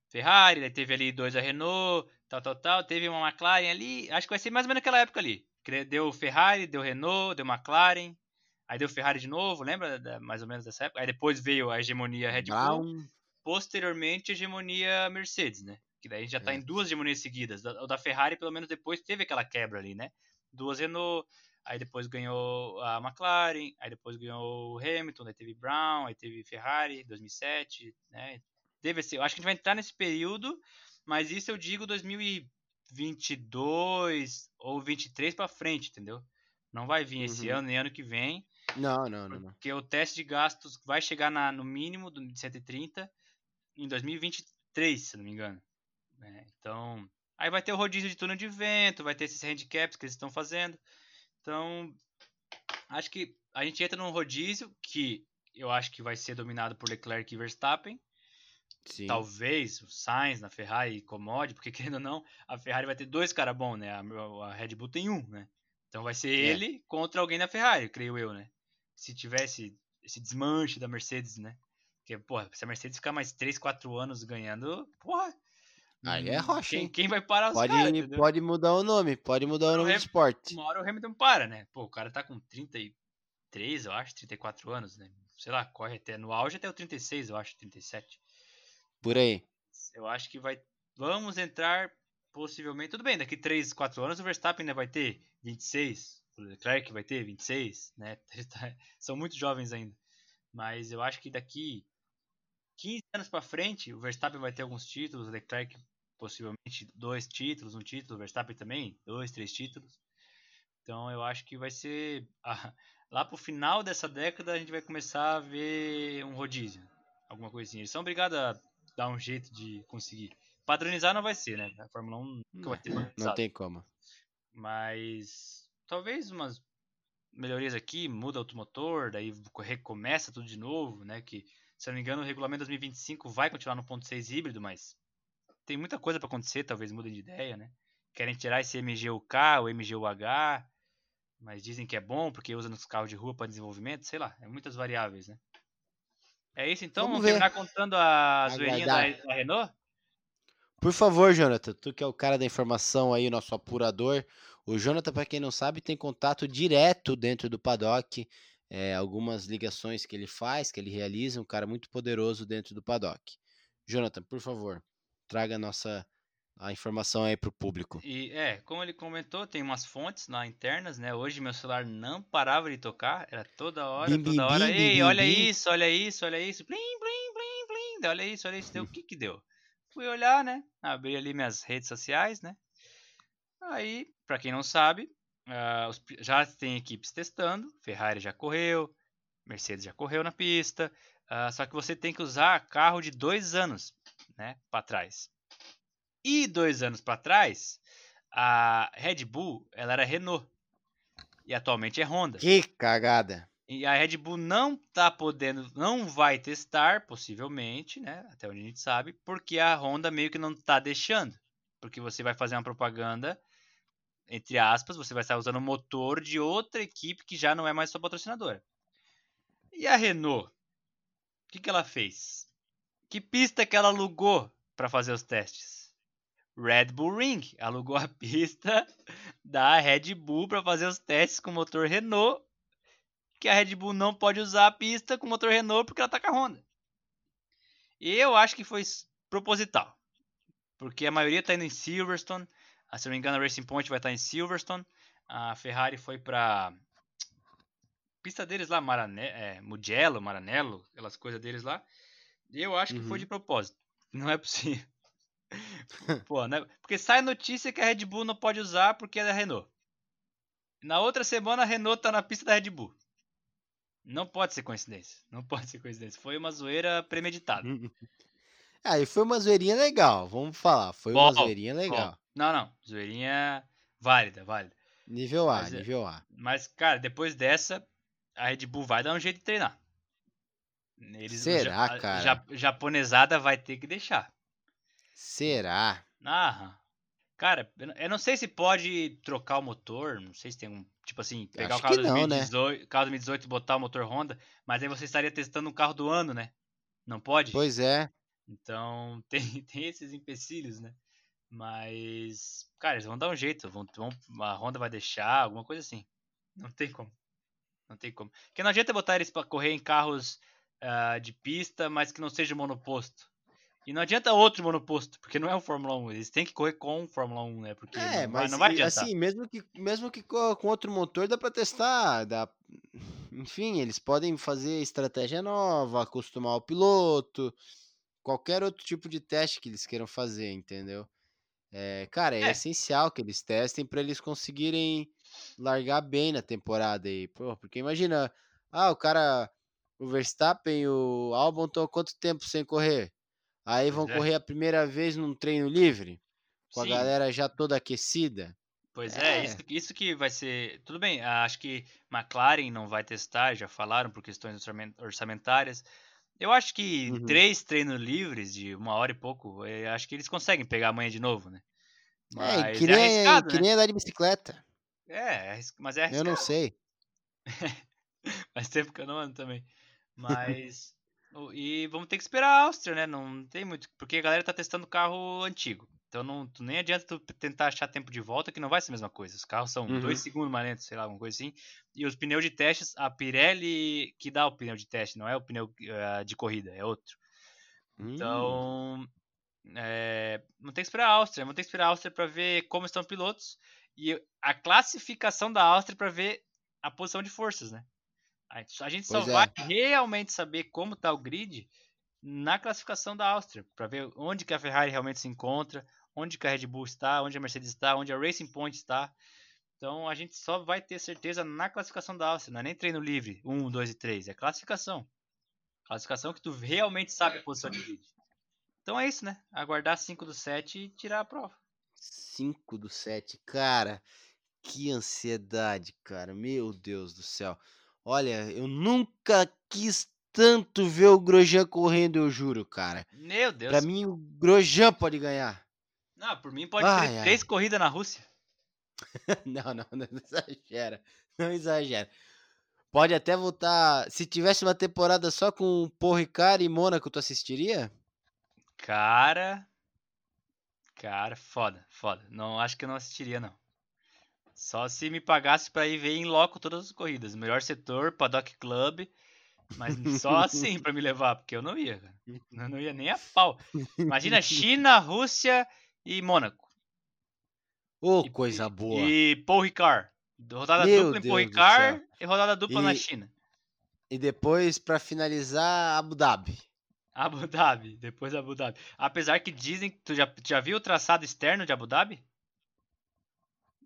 Ferrari, daí teve ali dois a Renault, tal, tal, tal. Teve uma McLaren ali, acho que vai ser mais ou menos naquela época ali. Deu Ferrari, deu Renault, deu McLaren, aí deu Ferrari de novo, lembra da, mais ou menos dessa época? Aí depois veio a hegemonia Red Bull posteriormente a hegemonia Mercedes, né? Que daí já tá é. em duas hegemonias seguidas. O da Ferrari, pelo menos depois, teve aquela quebra ali, né? Duas Renault, aí depois ganhou a McLaren, aí depois ganhou o Hamilton, aí teve Brown, aí teve Ferrari, 2007, né? Teve esse, eu acho que a gente vai entrar nesse período, mas isso eu digo 2022 ou 23 para frente, entendeu? Não vai vir uhum. esse ano nem ano que vem. Não, não, não, não. Porque o teste de gastos vai chegar na, no mínimo de 130 em 2023, se não me engano. É, então, aí vai ter o rodízio de túnel de vento, vai ter esses handicaps que eles estão fazendo. Então, acho que a gente entra num rodízio que eu acho que vai ser dominado por Leclerc e Verstappen. Sim. Talvez o Sainz na Ferrari incomode, porque querendo ou não, a Ferrari vai ter dois caras bons, né? A, a, Red Bull tem um, né? Então vai ser é. ele contra alguém na Ferrari, creio eu, né? Se tivesse esse desmanche da Mercedes, né? Porque, porra, se a Mercedes ficar mais 3, 4 anos ganhando, porra. Aí é rocha, quem, quem vai parar os Pode, caras, pode mudar o nome, pode mudar o nome do Ham- esporte. Uma hora o Hamilton para, né? Pô, o cara tá com 33, eu acho, 34 anos, né? Sei lá, corre até no auge até o 36, eu acho, 37. Por aí. Eu acho que vai. Vamos entrar possivelmente. Tudo bem, daqui 3, 4 anos o Verstappen ainda vai ter 26. O Leclerc vai ter 26, né? Tá- São muito jovens ainda. Mas eu acho que daqui 15 anos pra frente o Verstappen vai ter alguns títulos, o Leclerc possivelmente dois títulos, um título, o Verstappen também, dois, três títulos. Então eu acho que vai ser. ah, lá pro final dessa década a gente vai começar a ver um rodízio. Alguma coisinha. Eles são obrigados a dar um jeito de conseguir. Padronizar não vai ser, né? A Fórmula 1 nunca vai ter Não tem como. Mas talvez umas melhorias aqui, muda outro motor, daí recomeça tudo de novo, né? Que, se não me engano, o regulamento 2025 vai continuar no ponto 6 híbrido, mas tem muita coisa para acontecer, talvez mudem de ideia, né? Querem tirar esse MGUK, o MGUH, mas dizem que é bom porque usa nos carros de rua para desenvolvimento, sei lá, é muitas variáveis, né? É isso então, Vamos vamos terminar contando a zoeirinha da, da Renault? Por favor, Jonathan, tu que é o cara da informação aí, o nosso apurador. O Jonathan, para quem não sabe, tem contato direto dentro do paddock. É, algumas ligações que ele faz, que ele realiza, um cara muito poderoso dentro do paddock. Jonathan, por favor, traga a nossa a informação aí pro público. E é, como ele comentou, tem umas fontes lá internas, né? Hoje meu celular não parava de tocar, era toda hora, Bim, bim, toda hora. bim, bim, Ei, bim, olha bim. isso, olha isso, olha isso. Plim, plim, plim. daí Olha isso, olha isso. Deu o que que deu? Fui olhar, né? Abri ali minhas redes sociais, né? Aí, pra quem não sabe, pi- já tem equipes testando. Ferrari já correu, Mercedes já correu na pista. ah, só que você tem que usar carro de dois anos, né? Para trás. E dois anos para trás, a Red Bull ela era Renault e atualmente é Honda. Que cagada. E a Red Bull não tá podendo, não vai testar, possivelmente, né? Até onde a gente sabe, porque a Honda meio que não tá deixando. Porque você vai fazer uma propaganda, entre aspas, você vai estar usando o motor de outra equipe que já não é mais sua patrocinadora. E a Renault? O que, que ela fez? Que pista que ela alugou para fazer os testes? Red Bull Ring. Alugou a pista da Red Bull para fazer os testes com motor Renault que a Red Bull não pode usar a pista com motor Renault porque ela tá com a Honda. Eu acho que foi proposital. Porque a maioria tá indo em Silverstone. Ah, Se não me engano, a Racing Point vai estar em Silverstone. A Ferrari foi pra pista deles lá, Marane é, Mugello, Maranello, aquelas coisas deles lá. E eu acho que foi Uhum. de propósito. Não é possível. Pô, né? Porque sai notícia que a Red Bull não pode usar porque é da Renault. Na outra semana a Renault tá na pista da Red Bull. Não pode ser coincidência. Não pode ser coincidência. Foi uma zoeira premeditada. Ah, e foi uma zoeirinha legal, vamos falar. Foi uma Bom, zoeirinha legal. Não, não. Zoeirinha válida, válida. Nível A, Mas é- nível A. Mas, cara, depois dessa, a Red Bull vai dar um jeito de treinar. Eles, Será, ja- a cara? ja- japonesada vai ter que deixar. Será? Ah, cara, eu não- sei se pode trocar o motor, não sei se tem um, tipo assim, pegar Acho o carro não, né? 2018, carro 2018 e botar o motor Honda, mas aí você estaria testando um carro do ano, né? Não pode? Pois é. Então tem, tem esses empecilhos, né? Mas, cara, eles vão dar um jeito, vão, vão, a Honda vai deixar, alguma coisa assim. Não tem como. Não tem como. Porque não adianta botar eles pra correr em carros ah, de pista, mas que não seja monoposto. E não adianta outro monoposto, porque não é o Fórmula 1. Eles têm que correr com o Fórmula 1, né? Porque É, não, mas não vai adiantar. assim, mesmo que, mesmo que co- com outro motor dá pra testar, dá... enfim, eles podem fazer estratégia nova, acostumar o piloto, qualquer outro tipo de teste que eles queiram fazer, entendeu? É, cara, é, É. essencial que eles testem pra eles conseguirem largar bem na temporada aí, pô, porque imagina, ah, o cara, o Verstappen o Albon estão há quanto tempo sem correr? Aí vão é. correr a primeira vez num treino livre? com a Sim. galera já toda aquecida. Pois é, É. isso, isso que vai ser. Tudo bem, acho que McLaren não vai testar, já falaram por questões orçamen- orçamentárias. Eu acho que Uhum. três treinos livres de uma hora e pouco, eh, acho que eles conseguem pegar amanhã de novo, né? É, Mas que é nem, arriscado, que né? nem andar de bicicleta. É, é mas é Eu arriscado. não sei. Faz tempo que eu não ando também. Mas. e vamos ter que esperar a Áustria, né? Não tem muito. Porque a galera tá testando carro antigo. Então não, nem adianta tu tentar achar tempo de volta, que não vai ser a mesma coisa. Os carros são 2 uhum. segundos mais lentos, sei lá, alguma coisa assim. E os pneus de testes, a Pirelli que dá o pneu de teste, não é o pneu uh, de corrida, é outro. Então. Hum. É, não tem que esperar a Áustria, vamos ter que esperar a Áustria para ver como estão os pilotos e a classificação da Áustria para ver a posição de forças, né? A gente só é. vai realmente saber como está o grid na classificação da Áustria, para ver onde que a Ferrari realmente se encontra, onde que a Red Bull está, onde a Mercedes está, onde a Racing Point está. Então a gente só vai ter certeza na classificação da Áustria, não é nem treino livre, 1, 2 e 3, é classificação. Classificação que tu realmente sabe a posição de grid. Então é isso, né? Aguardar 5 do 7 e tirar a prova. 5 do 7, cara, que ansiedade, cara, meu Deus do céu. Olha, eu nunca quis tanto ver o Grosjean correndo, eu juro, cara. Meu Deus. Pra mim, o Grosjean pode ganhar. Não, por mim pode ai, ter ai. três corridas na Rússia. não, não, não exagera. Não exagera. Pode até voltar. Se tivesse uma temporada só com Paul Ricard e Mônaco, tu assistiria? Cara. Cara, foda, foda. Não acho que eu não assistiria, não. Só se me pagasse para ir ver em loco todas as corridas. Melhor setor, Paddock Club. Mas só assim para me levar, porque eu não ia, cara. Eu não ia nem a pau. Imagina China, Rússia e Mônaco. Ô, oh, coisa boa. E Paul Ricard. Rodada Meu dupla em Paul Ricard e rodada dupla e, na China. E depois, para finalizar, Abu Dhabi. Abu Dhabi, depois Abu Dhabi. Apesar que dizem que tu já, já viu o traçado externo de Abu Dhabi?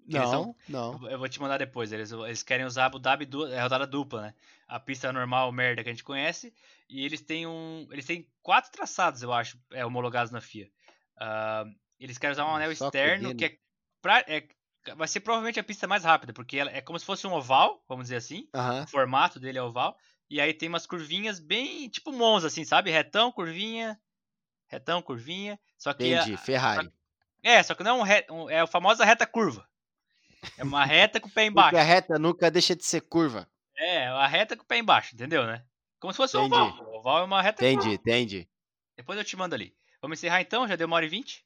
não, são, não. Eu vou te mandar depois. Eles, eles querem usar Abu Dhabi du, é rodada dupla, né? A pista normal, merda, que a gente conhece. E eles têm um. Eles têm quatro traçados, eu acho, é, homologados na FIA. Uh, eles querem usar um anel Só externo que é, pra, é, Vai ser provavelmente a pista mais rápida, porque ela é como se fosse um oval, vamos dizer assim. O formato dele é oval. E aí tem umas curvinhas bem tipo Monza, assim, sabe? Retão, curvinha. Retão, curvinha. Só que. Entendi, a, Ferrari. é, só que não é, um, re, um, é a famosa reta curva. É uma reta com o pé embaixo. Porque a reta nunca deixa de ser curva. É, a reta com o pé embaixo, entendeu, né? Como se fosse um oval. O oval é uma reta Entendi, curva. entendi. Depois eu te mando ali. Vamos encerrar então? Já deu uma hora e vinte?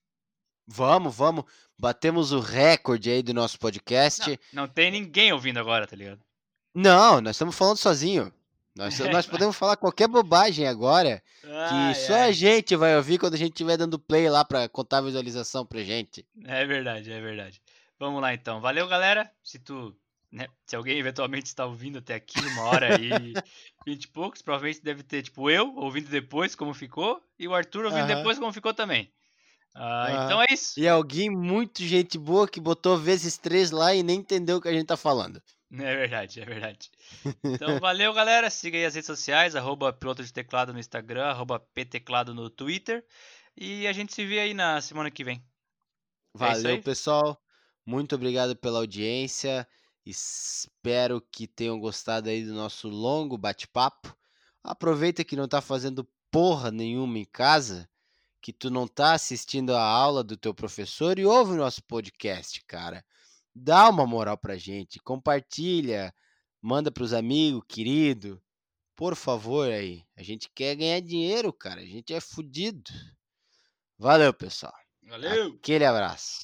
Vamos, vamos. Batemos o recorde aí do nosso podcast. Não, não tem ninguém ouvindo agora, tá ligado? Não, nós estamos falando sozinho. Nós, nós podemos falar qualquer bobagem agora ai, que só ai. a gente vai ouvir quando a gente estiver dando play lá para contar a visualização pra gente. É verdade, é verdade. Vamos lá então. Valeu, galera. Se tu, né, se alguém eventualmente está ouvindo até aqui, uma hora e vinte e poucos, provavelmente deve ter, tipo, eu ouvindo depois como ficou e o Arthur ouvindo uhum. depois como ficou também. Uh, Então é isso. E alguém muito gente boa que botou vezes três lá e nem entendeu o que a gente tá falando. É verdade, é verdade. Então valeu, galera. Siga aí as redes sociais, arroba piloto de teclado no Instagram, arroba pteclado no Twitter. E a gente se vê aí na semana que vem. É valeu, é pessoal. Muito obrigado pela audiência. Espero que tenham gostado aí do nosso longo bate-papo. Aproveita que não tá fazendo porra nenhuma em casa, que tu não tá assistindo a aula do teu professor e ouve o nosso podcast, cara. Dá uma moral pra gente, compartilha, manda pros amigos, querido. Por favor aí. A gente quer ganhar dinheiro, cara. A gente é fudido. Valeu, pessoal. Valeu. Aquele abraço.